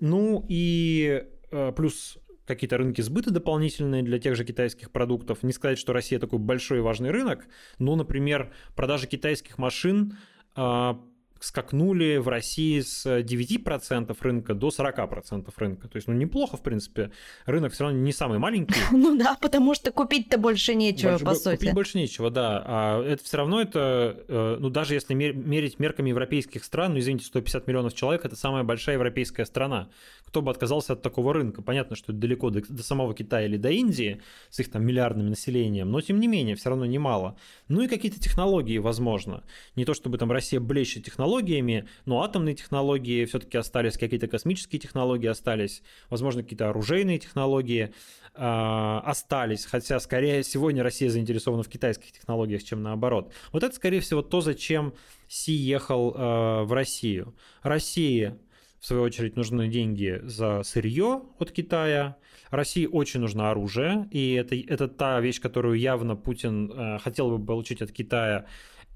Speaker 1: Ну и э, плюс какие-то рынки сбыта дополнительные для тех же китайских продуктов. Не сказать, что Россия такой большой и важный рынок, но, например, продажи китайских машин а, скакнули в России с 9% рынка до 40% рынка. То есть, ну, неплохо, в принципе. Рынок все равно не самый маленький.
Speaker 2: Ну да, потому что купить-то больше нечего, больше, по сути.
Speaker 1: Купить больше нечего, да. А это все равно это, э, ну, даже если мерить мерками европейских стран, ну, извините, 150 миллионов человек – это самая большая европейская страна. Кто бы отказался от такого рынка? Понятно, что это далеко до, до самого Китая или до Индии с их там миллиардным населением, но тем не менее, все равно немало. Ну и какие-то технологии, возможно. Не то чтобы там Россия блещет технологиями, но атомные технологии все-таки остались, какие-то космические технологии остались, возможно, какие-то оружейные технологии э, остались, хотя скорее сегодня Россия заинтересована в китайских технологиях, чем наоборот. Вот это, скорее всего, то, зачем Си ехал э, в Россию. России, в свою очередь, нужны деньги за сырье от Китая, России очень нужно оружие, и это, это та вещь, которую явно Путин э, хотел бы получить от Китая.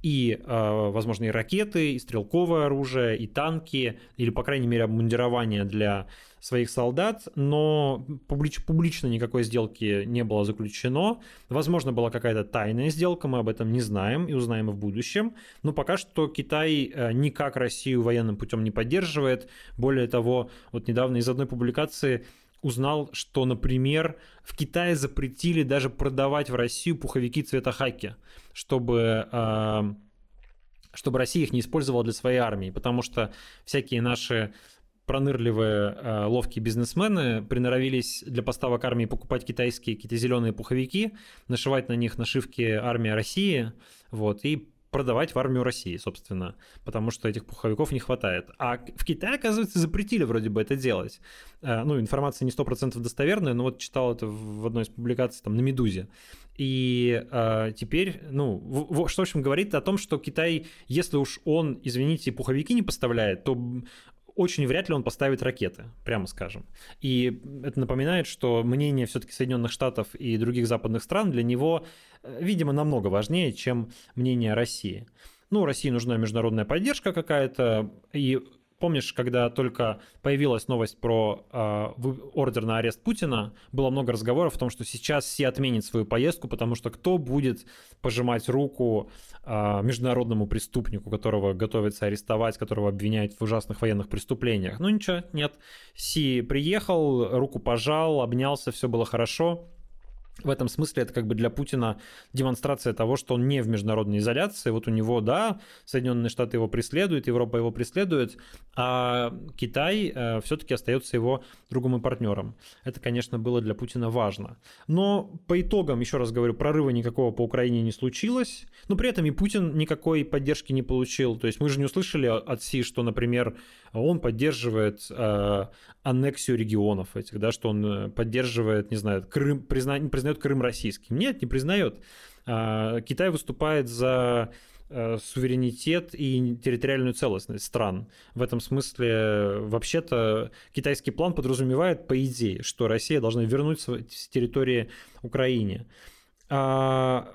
Speaker 1: И, а, возможно, и ракеты, и стрелковое оружие, и танки, или, по крайней мере, обмундирование для своих солдат, но публич, публично никакой сделки не было заключено. Возможно, была какая-то тайная сделка, мы об этом не знаем и узнаем в будущем. Но пока что Китай э, никак Россию военным путем не поддерживает. Более того, вот недавно из одной публикации узнал, что, например, в Китае запретили даже продавать в Россию пуховики цвета хаки, чтобы а, чтобы Россия их не использовала для своей армии, потому что всякие наши пронырливые, э, ловкие бизнесмены приноровились для поставок армии покупать китайские какие-то зеленые пуховики, нашивать на них нашивки «Армия России», вот, и продавать в армию России, собственно, потому что этих пуховиков не хватает. А в Китае, оказывается, запретили вроде бы это делать. Э, ну, информация не 100% достоверная, но вот читал это в одной из публикаций там на «Медузе». И э, теперь, ну, в, в, что, в общем, говорит о том, что Китай, если уж он, извините, пуховики не поставляет, то очень вряд ли он поставит ракеты, прямо скажем. И это напоминает, что мнение все-таки Соединенных Штатов и других западных стран для него, э, видимо, намного важнее, чем мнение России. Ну, России нужна международная поддержка какая-то, и Помнишь, когда только появилась новость про э, ордер на арест Путина, было много разговоров о том, что сейчас все отменят свою поездку, потому что кто будет пожимать руку э, международному преступнику, которого готовится арестовать, которого обвиняют в ужасных военных преступлениях. Ну ничего, нет. Си приехал, руку пожал, обнялся, все было хорошо. В этом смысле это как бы для Путина демонстрация того, что он не в международной изоляции. Вот у него, да, Соединенные Штаты его преследуют, Европа его преследует, а Китай э, все-таки остается его другом и партнером. Это, конечно, было для Путина важно. Но по итогам, еще раз говорю, прорыва никакого по Украине не случилось. Но при этом и Путин никакой поддержки не получил. То есть мы же не услышали от Си, что, например, он поддерживает э, аннексию регионов этих, да, что он э, поддерживает, не знаю, Крым, призна, не признает Крым российским. Нет, не признает. Э, Китай выступает за э, суверенитет и территориальную целостность стран. В этом смысле, вообще-то, китайский план подразумевает, по идее, что Россия должна вернуть свои территории Украине. А,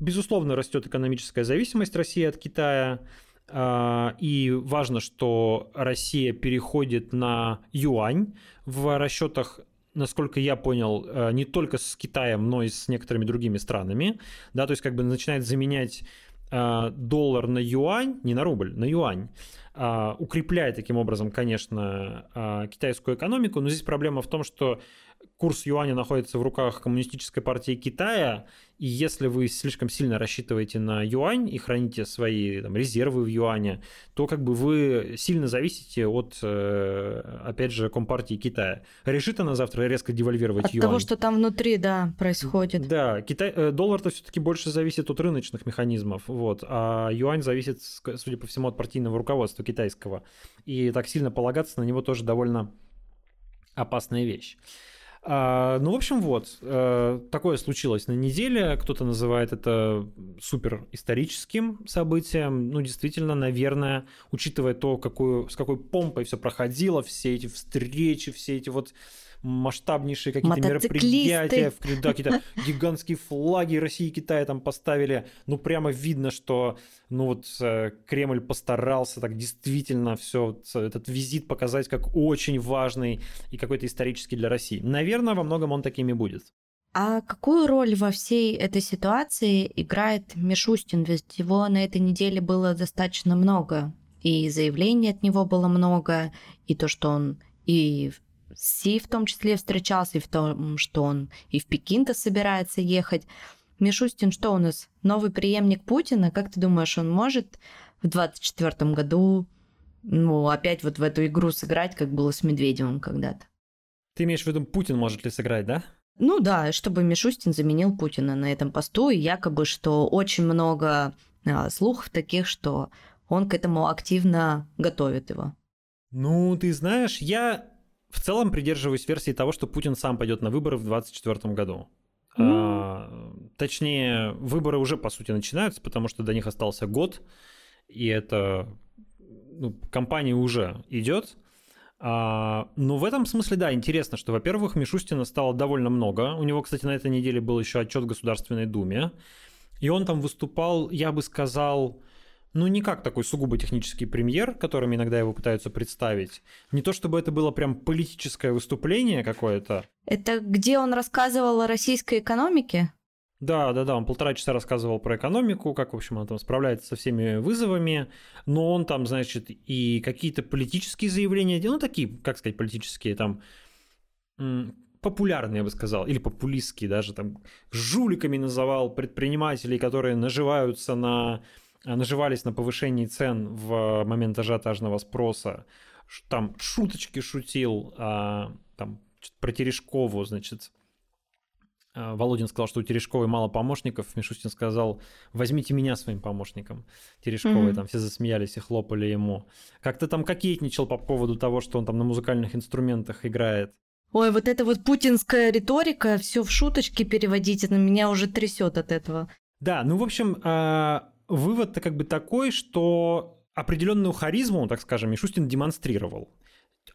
Speaker 1: безусловно, растет экономическая зависимость России от Китая. А, и важно, что Россия переходит на юань в расчетах насколько я понял, э, не только с Китаем, но и с некоторыми другими странами, да, то есть как бы начинает заменять э, доллар на юань, не на рубль, на юань, а, укрепляя таким образом, конечно, а, китайскую экономику, но здесь проблема в том, что курс юаня находится в руках Коммунистической партии Китая, и если вы слишком сильно рассчитываете на юань и храните свои там, резервы в юане, то как бы вы сильно зависите от, э, опять же, Компартии Китая. Решит она завтра резко девальвировать
Speaker 2: от
Speaker 1: юань?
Speaker 2: От того, что там внутри, да, происходит.
Speaker 1: Да, Китай, э, доллар-то все-таки больше зависит от рыночных механизмов, вот, а юань зависит, судя по всему, от партийного руководства китайского. И так сильно полагаться на него тоже довольно опасная вещь. А, ну, в общем, вот, э, такое случилось на неделе. Кто-то называет это супер историческим событием. Ну, действительно, наверное, учитывая то, какую, с какой помпой все проходило, все эти встречи, все эти вот масштабнейшие какие-то мероприятия, да, какие-то гигантские флаги России и Китая там поставили. Ну, прямо видно, что ну вот э, Кремль постарался так действительно все этот визит показать как очень важный и какой-то исторический для России. Наверное, во многом он такими будет.
Speaker 2: А какую роль во всей этой ситуации играет Мишустин? Ведь его на этой неделе было достаточно много. И заявлений от него было много, и то, что он и Си в том числе встречался, и в том, что он и в Пекин-то собирается ехать. Мишустин что у нас? Новый преемник Путина? Как ты думаешь, он может в 24 году ну, опять вот в эту игру сыграть, как было с Медведевым когда-то?
Speaker 1: Ты имеешь в виду, Путин может ли сыграть, да?
Speaker 2: Ну да, чтобы Мишустин заменил Путина на этом посту, и якобы, что очень много а, слухов таких, что он к этому активно готовит его.
Speaker 1: Ну, ты знаешь, я в целом придерживаюсь версии того, что Путин сам пойдет на выборы в 2024 году. Mm. А, точнее, выборы уже, по сути, начинаются, потому что до них остался год, и это ну, кампания уже идет. А, но в этом смысле, да, интересно, что, во-первых, Мишустина стало довольно много. У него, кстати, на этой неделе был еще отчет в Государственной Думе. И он там выступал, я бы сказал, ну, не как такой сугубо технический премьер, которым иногда его пытаются представить. Не то чтобы это было прям политическое выступление какое-то.
Speaker 2: Это где он рассказывал о российской экономике?
Speaker 1: Да, да, да, он полтора часа рассказывал про экономику, как, в общем, он там справляется со всеми вызовами, но он там, значит, и какие-то политические заявления делал, ну, такие, как сказать, политические, там, популярные, я бы сказал, или популистские даже, там, жуликами называл предпринимателей, которые наживаются на наживались на повышении цен в момент ажиотажного спроса, там шуточки шутил, а, там про Терешкову, значит, а, Володин сказал, что у Терешковой мало помощников. Мишустин сказал, возьмите меня своим помощником. Терешковой mm-hmm. там все засмеялись и хлопали ему. Как-то там кокетничал по поводу того, что он там на музыкальных инструментах играет.
Speaker 2: Ой, вот эта вот путинская риторика, все в шуточки переводите, на меня уже трясет от этого.
Speaker 1: Да, ну, в общем, вывод-то как бы такой, что определенную харизму, так скажем, Мишустин демонстрировал.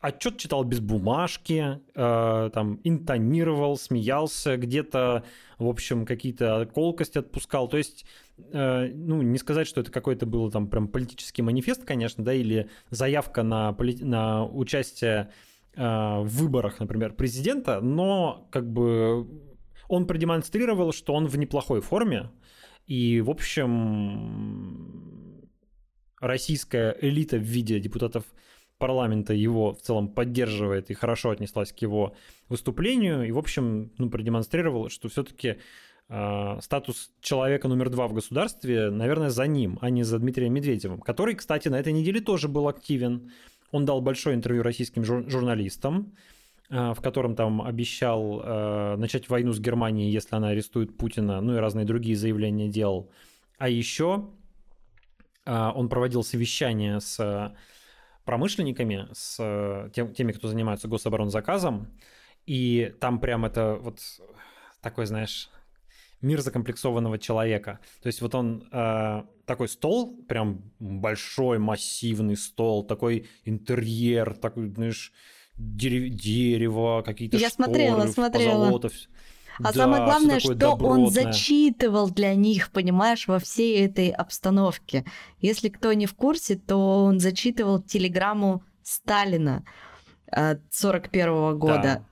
Speaker 1: Отчет читал без бумажки, э, там интонировал, смеялся, где-то, в общем, какие-то колкости отпускал. То есть, э, ну, не сказать, что это какой-то был там прям политический манифест, конечно, да, или заявка на, поли- на участие э, в выборах, например, президента, но как бы он продемонстрировал, что он в неплохой форме, и, в общем, российская элита в виде депутатов парламента его в целом поддерживает и хорошо отнеслась к его выступлению. И, в общем, ну, продемонстрировал, что все-таки э, а, статус человека номер два в государстве, наверное, за ним, а не за Дмитрием Медведевым, который, кстати, на этой неделе тоже был активен. Он дал большое интервью российским жур- журналистам, в котором там обещал э, начать войну с Германией, если она арестует Путина, ну и разные другие заявления делал. А еще э, он проводил совещание с промышленниками, с э, тем, теми, кто занимается гособоронзаказом, и там прям это вот такой, знаешь, мир закомплексованного человека. То есть вот он э, такой стол, прям большой массивный стол, такой интерьер, такой, знаешь, дерев- дерево, какие-то
Speaker 2: Я
Speaker 1: шторы,
Speaker 2: смотрела, смотрела.
Speaker 1: позолота,
Speaker 2: А
Speaker 1: да,
Speaker 2: самое главное, что
Speaker 1: такое
Speaker 2: он
Speaker 1: добротное.
Speaker 2: зачитывал для них, понимаешь, во всей этой обстановке. Если кто не в курсе, то он зачитывал телеграмму Сталина от 41 года.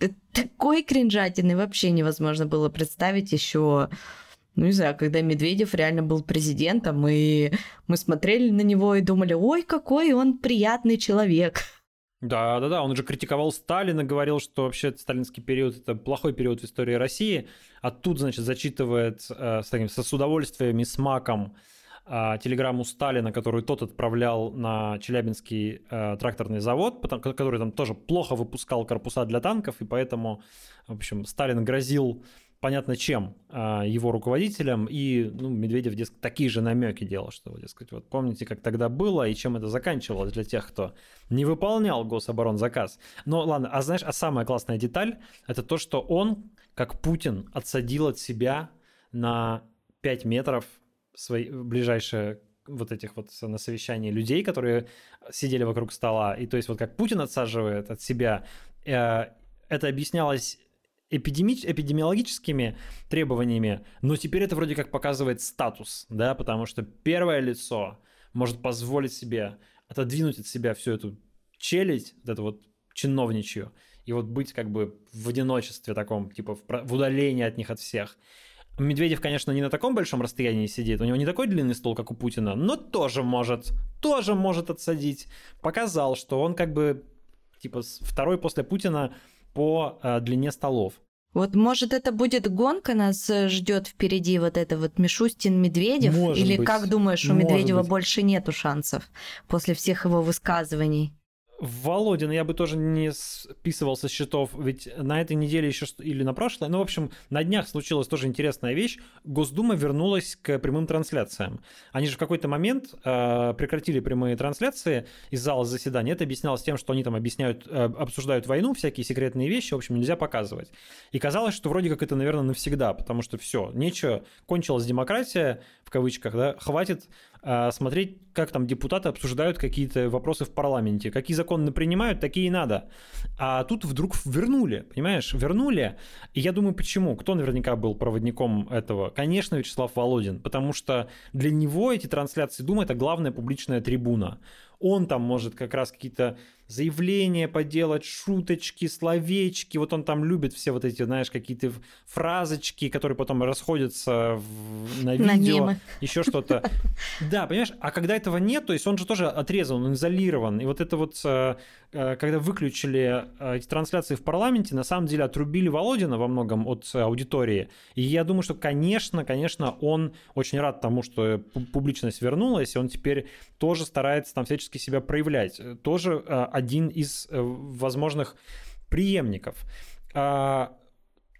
Speaker 1: Да.
Speaker 2: Т- Такой кринжатины вообще невозможно было представить еще, ну не знаю, когда Медведев реально был президентом, и мы смотрели на него и думали, ой, какой он приятный человек.
Speaker 1: Да, да, да. Он же критиковал Сталина, говорил, что вообще сталинский период это плохой период в истории России. А тут, значит, зачитывает э, с, таким, с удовольствием и с маком э, телеграмму Сталина, которую тот отправлял на Челябинский э, тракторный завод, потом- ко- который там тоже плохо выпускал корпуса для танков, и поэтому, в общем, Сталин грозил понятно чем э, его руководителям, и ну, Медведев, дескать, такие же намеки делал, что, дескать, вот помните, как тогда было и чем это заканчивалось для тех, кто не выполнял гособоронзаказ. Но ладно, а знаешь, а самая классная деталь, это то, что он, как Путин, отсадил от себя на 5 метров свои, ближайшие вот этих вот на совещании людей, которые сидели вокруг стола. И то есть вот как Путин отсаживает от себя, э, это объяснялось эпидеми- эпидемиологическими требованиями, но теперь это вроде как показывает статус, да, потому что первое лицо может позволить себе отодвинуть от себя всю эту челядь, вот эту вот чиновничью, и вот быть как бы в одиночестве таком, типа в, удалении от них от всех. Медведев, конечно, не на таком большом расстоянии сидит, у него не такой длинный стол, как у Путина, но тоже может, тоже может отсадить. Показал, что он как бы типа второй после Путина по э, длине столов.
Speaker 2: Вот, может, это будет гонка, нас ждет впереди вот это вот Мишустин-Медведев?
Speaker 1: Может
Speaker 2: Или
Speaker 1: быть.
Speaker 2: как думаешь, у
Speaker 1: Может
Speaker 2: Медведева
Speaker 1: быть.
Speaker 2: больше нету шансов после всех его высказываний?
Speaker 1: Володин я бы тоже не списывал со счетов, ведь на этой неделе еще или на прошлой, ну, в общем, на днях случилась тоже интересная вещь. Госдума вернулась к прямым трансляциям. Они же в какой-то момент э, прекратили прямые трансляции из зала заседания. Это объяснялось тем, что они там объясняют, э, обсуждают войну, всякие секретные вещи, в общем, нельзя показывать. И казалось, что вроде как это, наверное, навсегда, потому что все, нечего, кончилась демократия, в кавычках, да, хватит смотреть, как там депутаты обсуждают какие-то вопросы в парламенте. Какие законы принимают, такие и надо. А тут вдруг вернули, понимаешь? Вернули. И я думаю, почему? Кто наверняка был проводником этого? Конечно, Вячеслав Володин, потому что для него эти трансляции Думы – это главная публичная трибуна. Он там может как раз какие-то заявления поделать, шуточки, словечки. Вот он там любит все вот эти, знаешь, какие-то фразочки, которые потом расходятся в- на
Speaker 2: На
Speaker 1: видео,
Speaker 2: мемы.
Speaker 1: еще что-то. Да, понимаешь, а когда этого нет, то есть он же тоже отрезан, он изолирован. И вот это вот, э, э, когда выключили э, эти трансляции в парламенте, на самом деле отрубили Володина во многом от аудитории. И я думаю, что, конечно, конечно, он очень рад тому, что пу- публичность вернулась, и он теперь тоже старается там всячески себя проявлять. Тоже один из э, возможных преемников. А,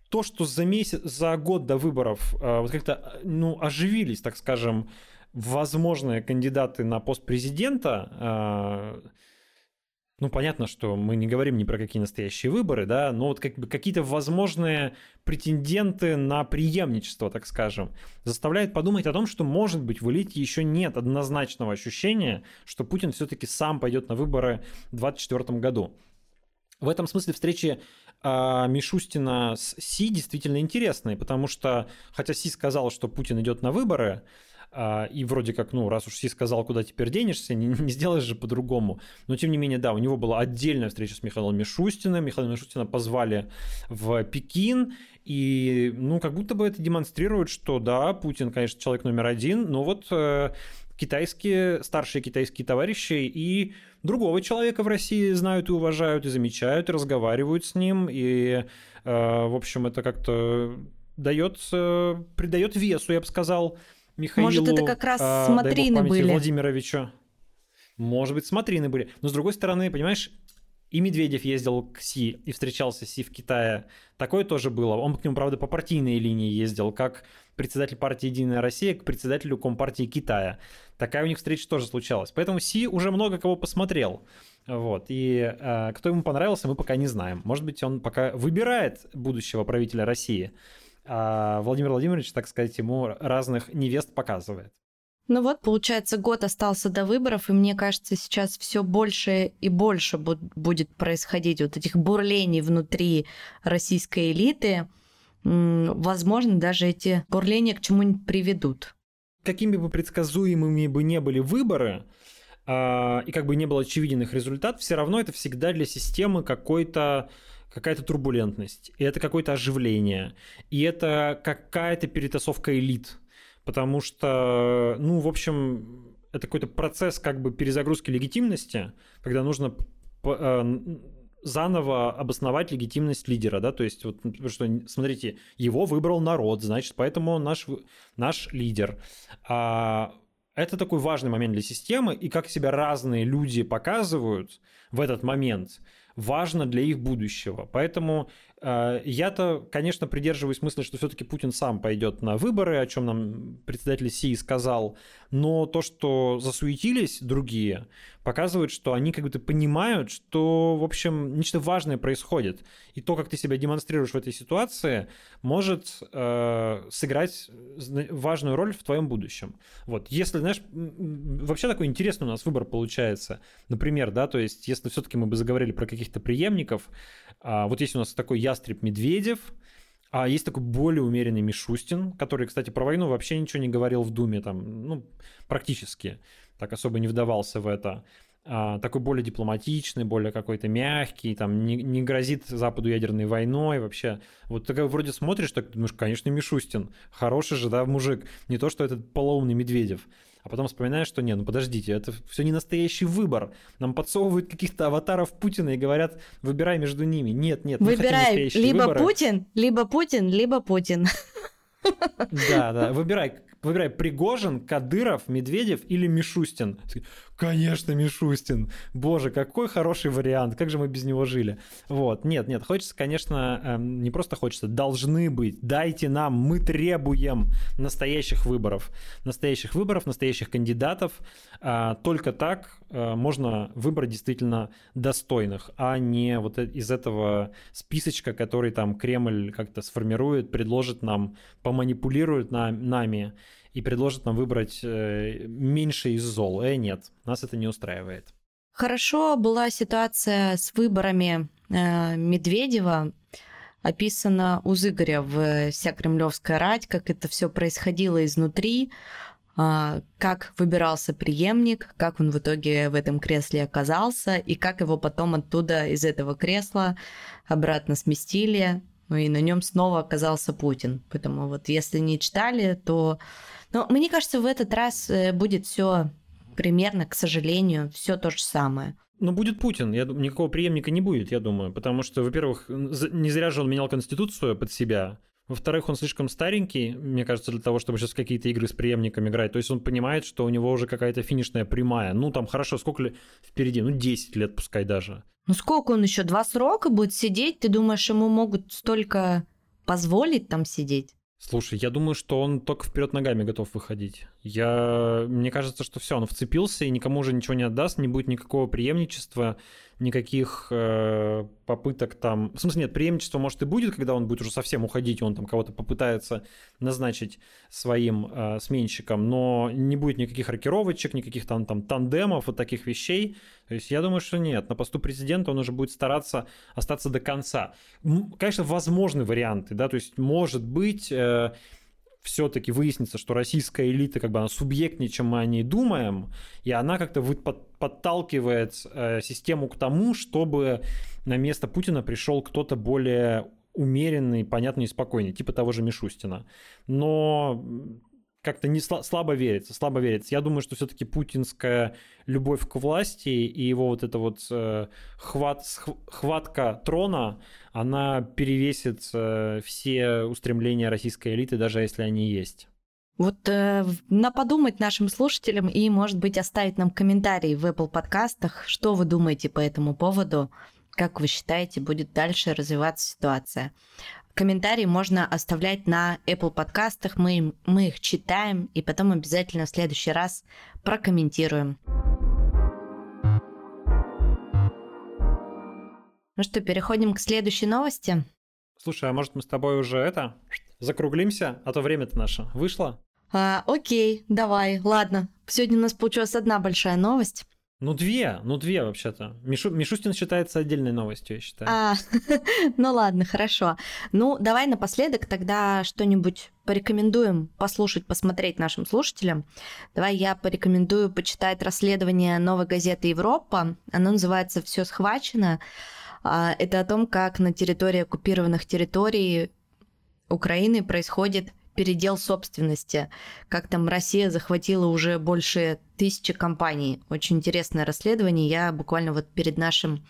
Speaker 1: то, что за месяц, за год до выборов э, вот как-то э, ну, оживились, так скажем, возможные кандидаты на пост президента, э, ну, понятно, что мы не говорим ни про какие настоящие выборы, да, но вот как бы какие-то возможные претенденты на преемничество, так скажем, заставляет подумать о том, что, может быть, в элите еще нет однозначного ощущения, что Путин все-таки сам пойдет на выборы в 2024 году. В этом смысле встречи а, Мишустина с Си действительно интересные, потому что, хотя Си сказал, что Путин идет на выборы, а, и вроде как, ну, раз уж Си сказал, куда теперь денешься, не, не сделаешь же по-другому. Но, тем не менее, да, у него была отдельная встреча с Михаилом Мишустиным. Михаила Мишустина позвали в Пекин, и, ну, как будто бы это демонстрирует, что, да, Путин, конечно, человек номер один, но вот э, китайские, старшие китайские товарищи и другого человека в России знают и уважают, и замечают, и разговаривают с ним, и, э, в общем, это как-то дает, придает весу, я бы сказал, Михаилу...
Speaker 2: Может, это как раз
Speaker 1: бог
Speaker 2: смотрины
Speaker 1: памяти,
Speaker 2: были.
Speaker 1: Владимировичу. Может быть, смотрины были. Но, с другой стороны, понимаешь, И Медведев ездил к Си и встречался с Си в Китае. Такое тоже было. Он к нему, правда, по партийной линии ездил, как председатель партии «Единая Россия» к председателю Компартии Китая. Такая у них встреча тоже случалась. Поэтому Си уже много кого посмотрел. Вот. И э, кто ему понравился, мы пока не знаем. Может быть, он пока выбирает будущего правителя России. А Владимир Владимирович, так сказать, ему разных невест показывает.
Speaker 2: Ну вот, получается, год остался до выборов, и мне кажется, сейчас все больше и больше будет происходить вот этих бурлений внутри российской элиты. Возможно, даже эти бурления к чему-нибудь приведут.
Speaker 1: Какими бы предсказуемыми бы не были выборы, а, и как бы не было очевиден их результат, все равно это всегда для системы какой-то какая-то турбулентность, и это какое-то оживление, и это какая-то перетасовка элит потому что, ну, в общем, это какой-то процесс как бы перезагрузки легитимности, когда нужно э, заново обосновать легитимность лидера, да, то есть вот, что, смотрите, его выбрал народ, значит, поэтому он наш, наш лидер. А это такой важный момент для системы, и как себя разные люди показывают в этот момент, важно для их будущего. Поэтому э, я-то, конечно, придерживаюсь мысли, что все-таки Путин сам пойдет на выборы, о чем нам председатель Си сказал. Но то, что засуетились другие, показывает, что они как будто понимают, что, в общем, нечто важное происходит. И то, как ты себя демонстрируешь в этой ситуации, может э, сыграть важную роль в твоем будущем. Вот, если, знаешь, вообще такой интересный у нас выбор получается. Например, да, то есть, если все-таки мы бы заговорили про каких-то преемников, э, вот есть у нас такой ястреб Медведев, а есть такой более умеренный Мишустин, который, кстати, про войну вообще ничего не говорил в Думе, там, ну, практически так особо не вдавался в это. А, такой более дипломатичный, более какой-то мягкий, там, не, не грозит Западу ядерной войной вообще. Вот ты вроде смотришь, так думаешь, конечно, Мишустин, хороший же, да, мужик, не то, что этот полоумный Медведев. А потом вспоминаешь, что не, ну подождите, это все не настоящий выбор. Нам подсовывают каких-то аватаров Путина и говорят, выбирай между ними. Нет, нет,
Speaker 2: Выбирай либо выборы. Путин, либо Путин, либо Путин.
Speaker 1: Да, да, выбирай, выбирай Пригожин, Кадыров, Медведев или Мишустин. Конечно, Мишустин. Боже, какой хороший вариант. Как же мы без него жили? Вот. Нет, нет, хочется, конечно, эм, не просто хочется, должны быть. Дайте нам, мы требуем настоящих выборов. Настоящих выборов, настоящих кандидатов. А, только так можно выбрать действительно достойных, а не вот из этого списочка, который там Кремль как-то сформирует, предложит нам, поманипулирует нами и предложит нам выбрать э, меньше из зол. Э, нет, нас это не устраивает.
Speaker 2: Хорошо была ситуация с выборами э, Медведева. Описана у Зыгоря в «Вся кремлевская рать», как это все происходило изнутри, э, как выбирался преемник, как он в итоге в этом кресле оказался, и как его потом оттуда, из этого кресла, обратно сместили, ну и на нем снова оказался Путин. Поэтому вот если не читали, то но мне кажется, в этот раз э, будет все примерно, к сожалению, все то же самое.
Speaker 1: Ну, будет Путин. Я, никакого преемника не будет, я думаю. Потому что, во-первых, не зря же он менял Конституцию под себя. Во-вторых, он слишком старенький, мне кажется, для того, чтобы сейчас какие-то игры с преемником играть. То есть он понимает, что у него уже какая-то финишная прямая. Ну, там хорошо, сколько ли впереди? Ну, 10 лет пускай даже.
Speaker 2: Ну, сколько он еще? Два срока будет сидеть? Ты думаешь, ему могут столько позволить там сидеть?
Speaker 1: Слушай, я думаю, что он только вперед ногами готов выходить. Я... Мне кажется, что все, он вцепился и никому уже ничего не отдаст, не будет никакого преемничества никаких э, попыток там... В смысле, нет, преемничество, может, и будет, когда он будет уже совсем уходить, он там кого-то попытается назначить своим э, сменщиком, но не будет никаких рокировочек, никаких там, там тандемов, вот таких вещей. То есть я думаю, что нет. На посту президента он уже будет стараться остаться до конца. Конечно, возможны варианты, да, то есть может быть... Э, все-таки выяснится, что российская элита как бы она субъектнее, чем мы о ней думаем, и она как-то подталкивает э, систему к тому, чтобы на место Путина пришел кто-то более умеренный, понятный и спокойный, типа того же Мишустина. Но как-то не слабо верится, слабо верится. Я думаю, что все-таки путинская любовь к власти и его вот эта вот э, хват, хватка трона, она перевесит э, все устремления российской элиты, даже если они есть.
Speaker 2: Вот э, на подумать нашим слушателям и, может быть, оставить нам комментарий в Apple подкастах, что вы думаете по этому поводу. как вы считаете, будет дальше развиваться ситуация. Комментарии можно оставлять на Apple подкастах, мы, мы их читаем и потом обязательно в следующий раз прокомментируем. Ну что, переходим к следующей новости.
Speaker 1: Слушай, а может мы с тобой уже это закруглимся, а то время-то наше вышло?
Speaker 2: А, окей, давай, ладно. Сегодня у нас получилась одна большая новость.
Speaker 1: Ну, две, ну, две вообще-то. Мишу, Мишустин считается отдельной новостью, я считаю.
Speaker 2: А, ну ладно, хорошо. Ну, давай напоследок тогда что-нибудь порекомендуем послушать, посмотреть нашим слушателям. Давай я порекомендую почитать расследование новой газеты «Европа». Оно называется «Все схвачено». А, это о том, как на территории оккупированных территорий Украины происходит передел собственности, как там Россия захватила уже больше тысячи компаний. Очень интересное расследование. Я буквально вот перед нашим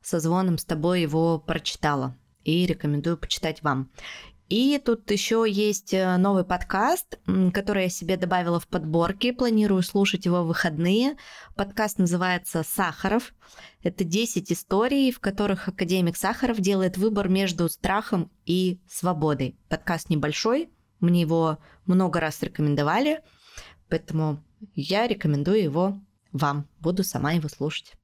Speaker 2: созвоном с тобой его прочитала и рекомендую почитать вам. И тут еще есть э, новый подкаст, который я себе добавила в подборки. Планирую слушать его в выходные. Подкаст называется «Сахаров». Это 10 историй, в которых академик Сахаров делает выбор между страхом и свободой. Подкаст небольшой, мне его много раз рекомендовали, поэтому я рекомендую его вам. Буду сама его слушать.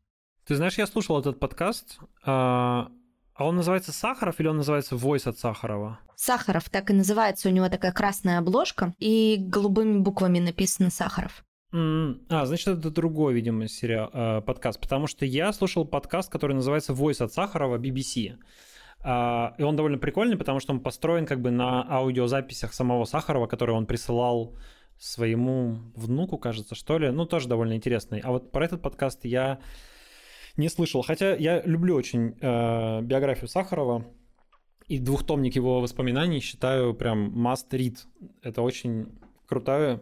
Speaker 1: Ты знаешь, я слушал этот подкаст, а, а он называется Сахаров или он называется Voice от Сахарова?
Speaker 2: Сахаров так и называется, у него такая красная обложка, и голубыми буквами написано Сахаров.
Speaker 1: А, значит, это другой, видимо, сериал, э, подкаст, потому что я слушал подкаст, который называется Voice от Сахарова BBC. А, и он довольно прикольный, потому что он построен как бы на аудиозаписях самого Сахарова, который он присылал своему внуку, кажется, что ли. Ну, тоже довольно интересный. А вот про этот подкаст я не слышал. Хотя я люблю очень э, биографию Сахарова. И двухтомник его воспоминаний считаю прям must read. Это очень крутое,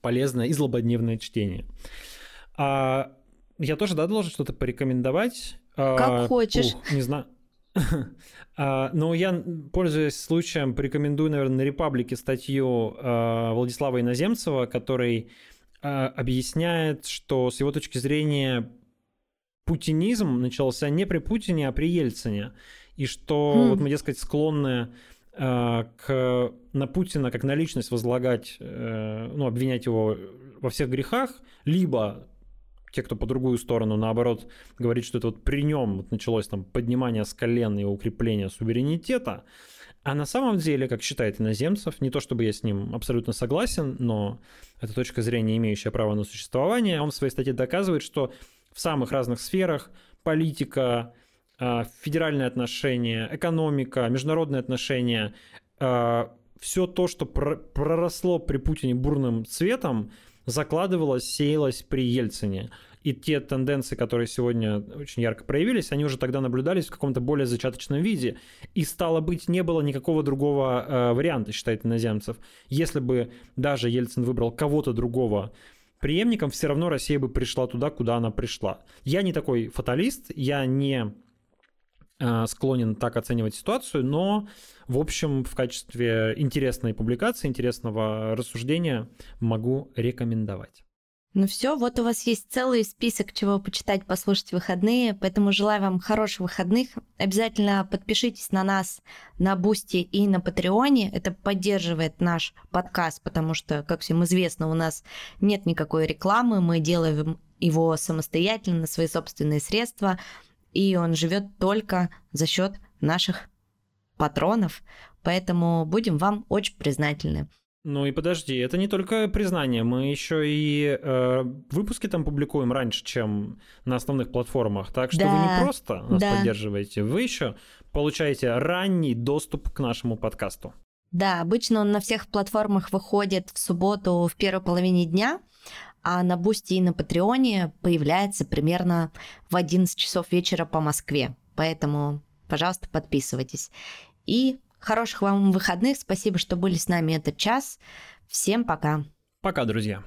Speaker 1: полезное и злободневное чтение. А я тоже, да, должен что-то порекомендовать?
Speaker 2: Как а, хочешь.
Speaker 1: Ух, не знаю. А, но я, пользуясь случаем, порекомендую, наверное, на Репаблике статью а, Владислава Иноземцева, который а, объясняет, что с его точки зрения путинизм начался не при Путине, а при Ельцине. И что mm. вот мы, дескать, склонны к, на Путина как на личность возлагать, э, ну, обвинять его во всех грехах, либо те, кто по другую сторону, наоборот, говорит, что это вот при нем вот началось там поднимание с колен и укрепление суверенитета, а на самом деле, как считает иноземцев, не то чтобы я с ним абсолютно согласен, но это точка зрения, имеющая право на существование, он в своей статье доказывает, что в самых разных сферах политика, а, федеральные отношения, экономика, международные отношения, а, все то, что проросло при Путине бурным цветом, закладывалось, сеялось при Ельцине. И те тенденции, которые сегодня очень ярко проявились, они уже тогда наблюдались в каком-то более зачаточном виде. И стало быть, не было никакого другого э, варианта, считает иноземцев. Если бы даже Ельцин выбрал кого-то другого преемником, все равно Россия бы пришла туда, куда она пришла. Я не такой фаталист, я не склонен так оценивать ситуацию, но в общем, в качестве интересной публикации, интересного рассуждения могу рекомендовать.
Speaker 2: Ну все, вот у вас есть целый список, чего почитать, послушать в выходные, поэтому желаю вам хороших выходных. Обязательно подпишитесь на нас на Бусти и на Патреоне. Это поддерживает наш подкаст, потому что, как всем известно, у нас нет никакой рекламы, мы делаем его самостоятельно на свои собственные средства, и он живет только за счет наших патронов, поэтому будем вам очень признательны.
Speaker 1: Ну и подожди, это не только признание, мы еще и э, выпуски там публикуем раньше, чем на основных платформах. Так что да, вы не просто нас да. поддерживаете, вы еще получаете ранний доступ к нашему подкасту.
Speaker 2: Да, обычно он на всех платформах выходит в субботу в первой половине дня, а на Бусти и на Патреоне появляется примерно в 11 часов вечера по Москве. Поэтому Пожалуйста, подписывайтесь. И хороших вам выходных. Спасибо, что были с нами этот час. Всем пока.
Speaker 1: Пока, друзья.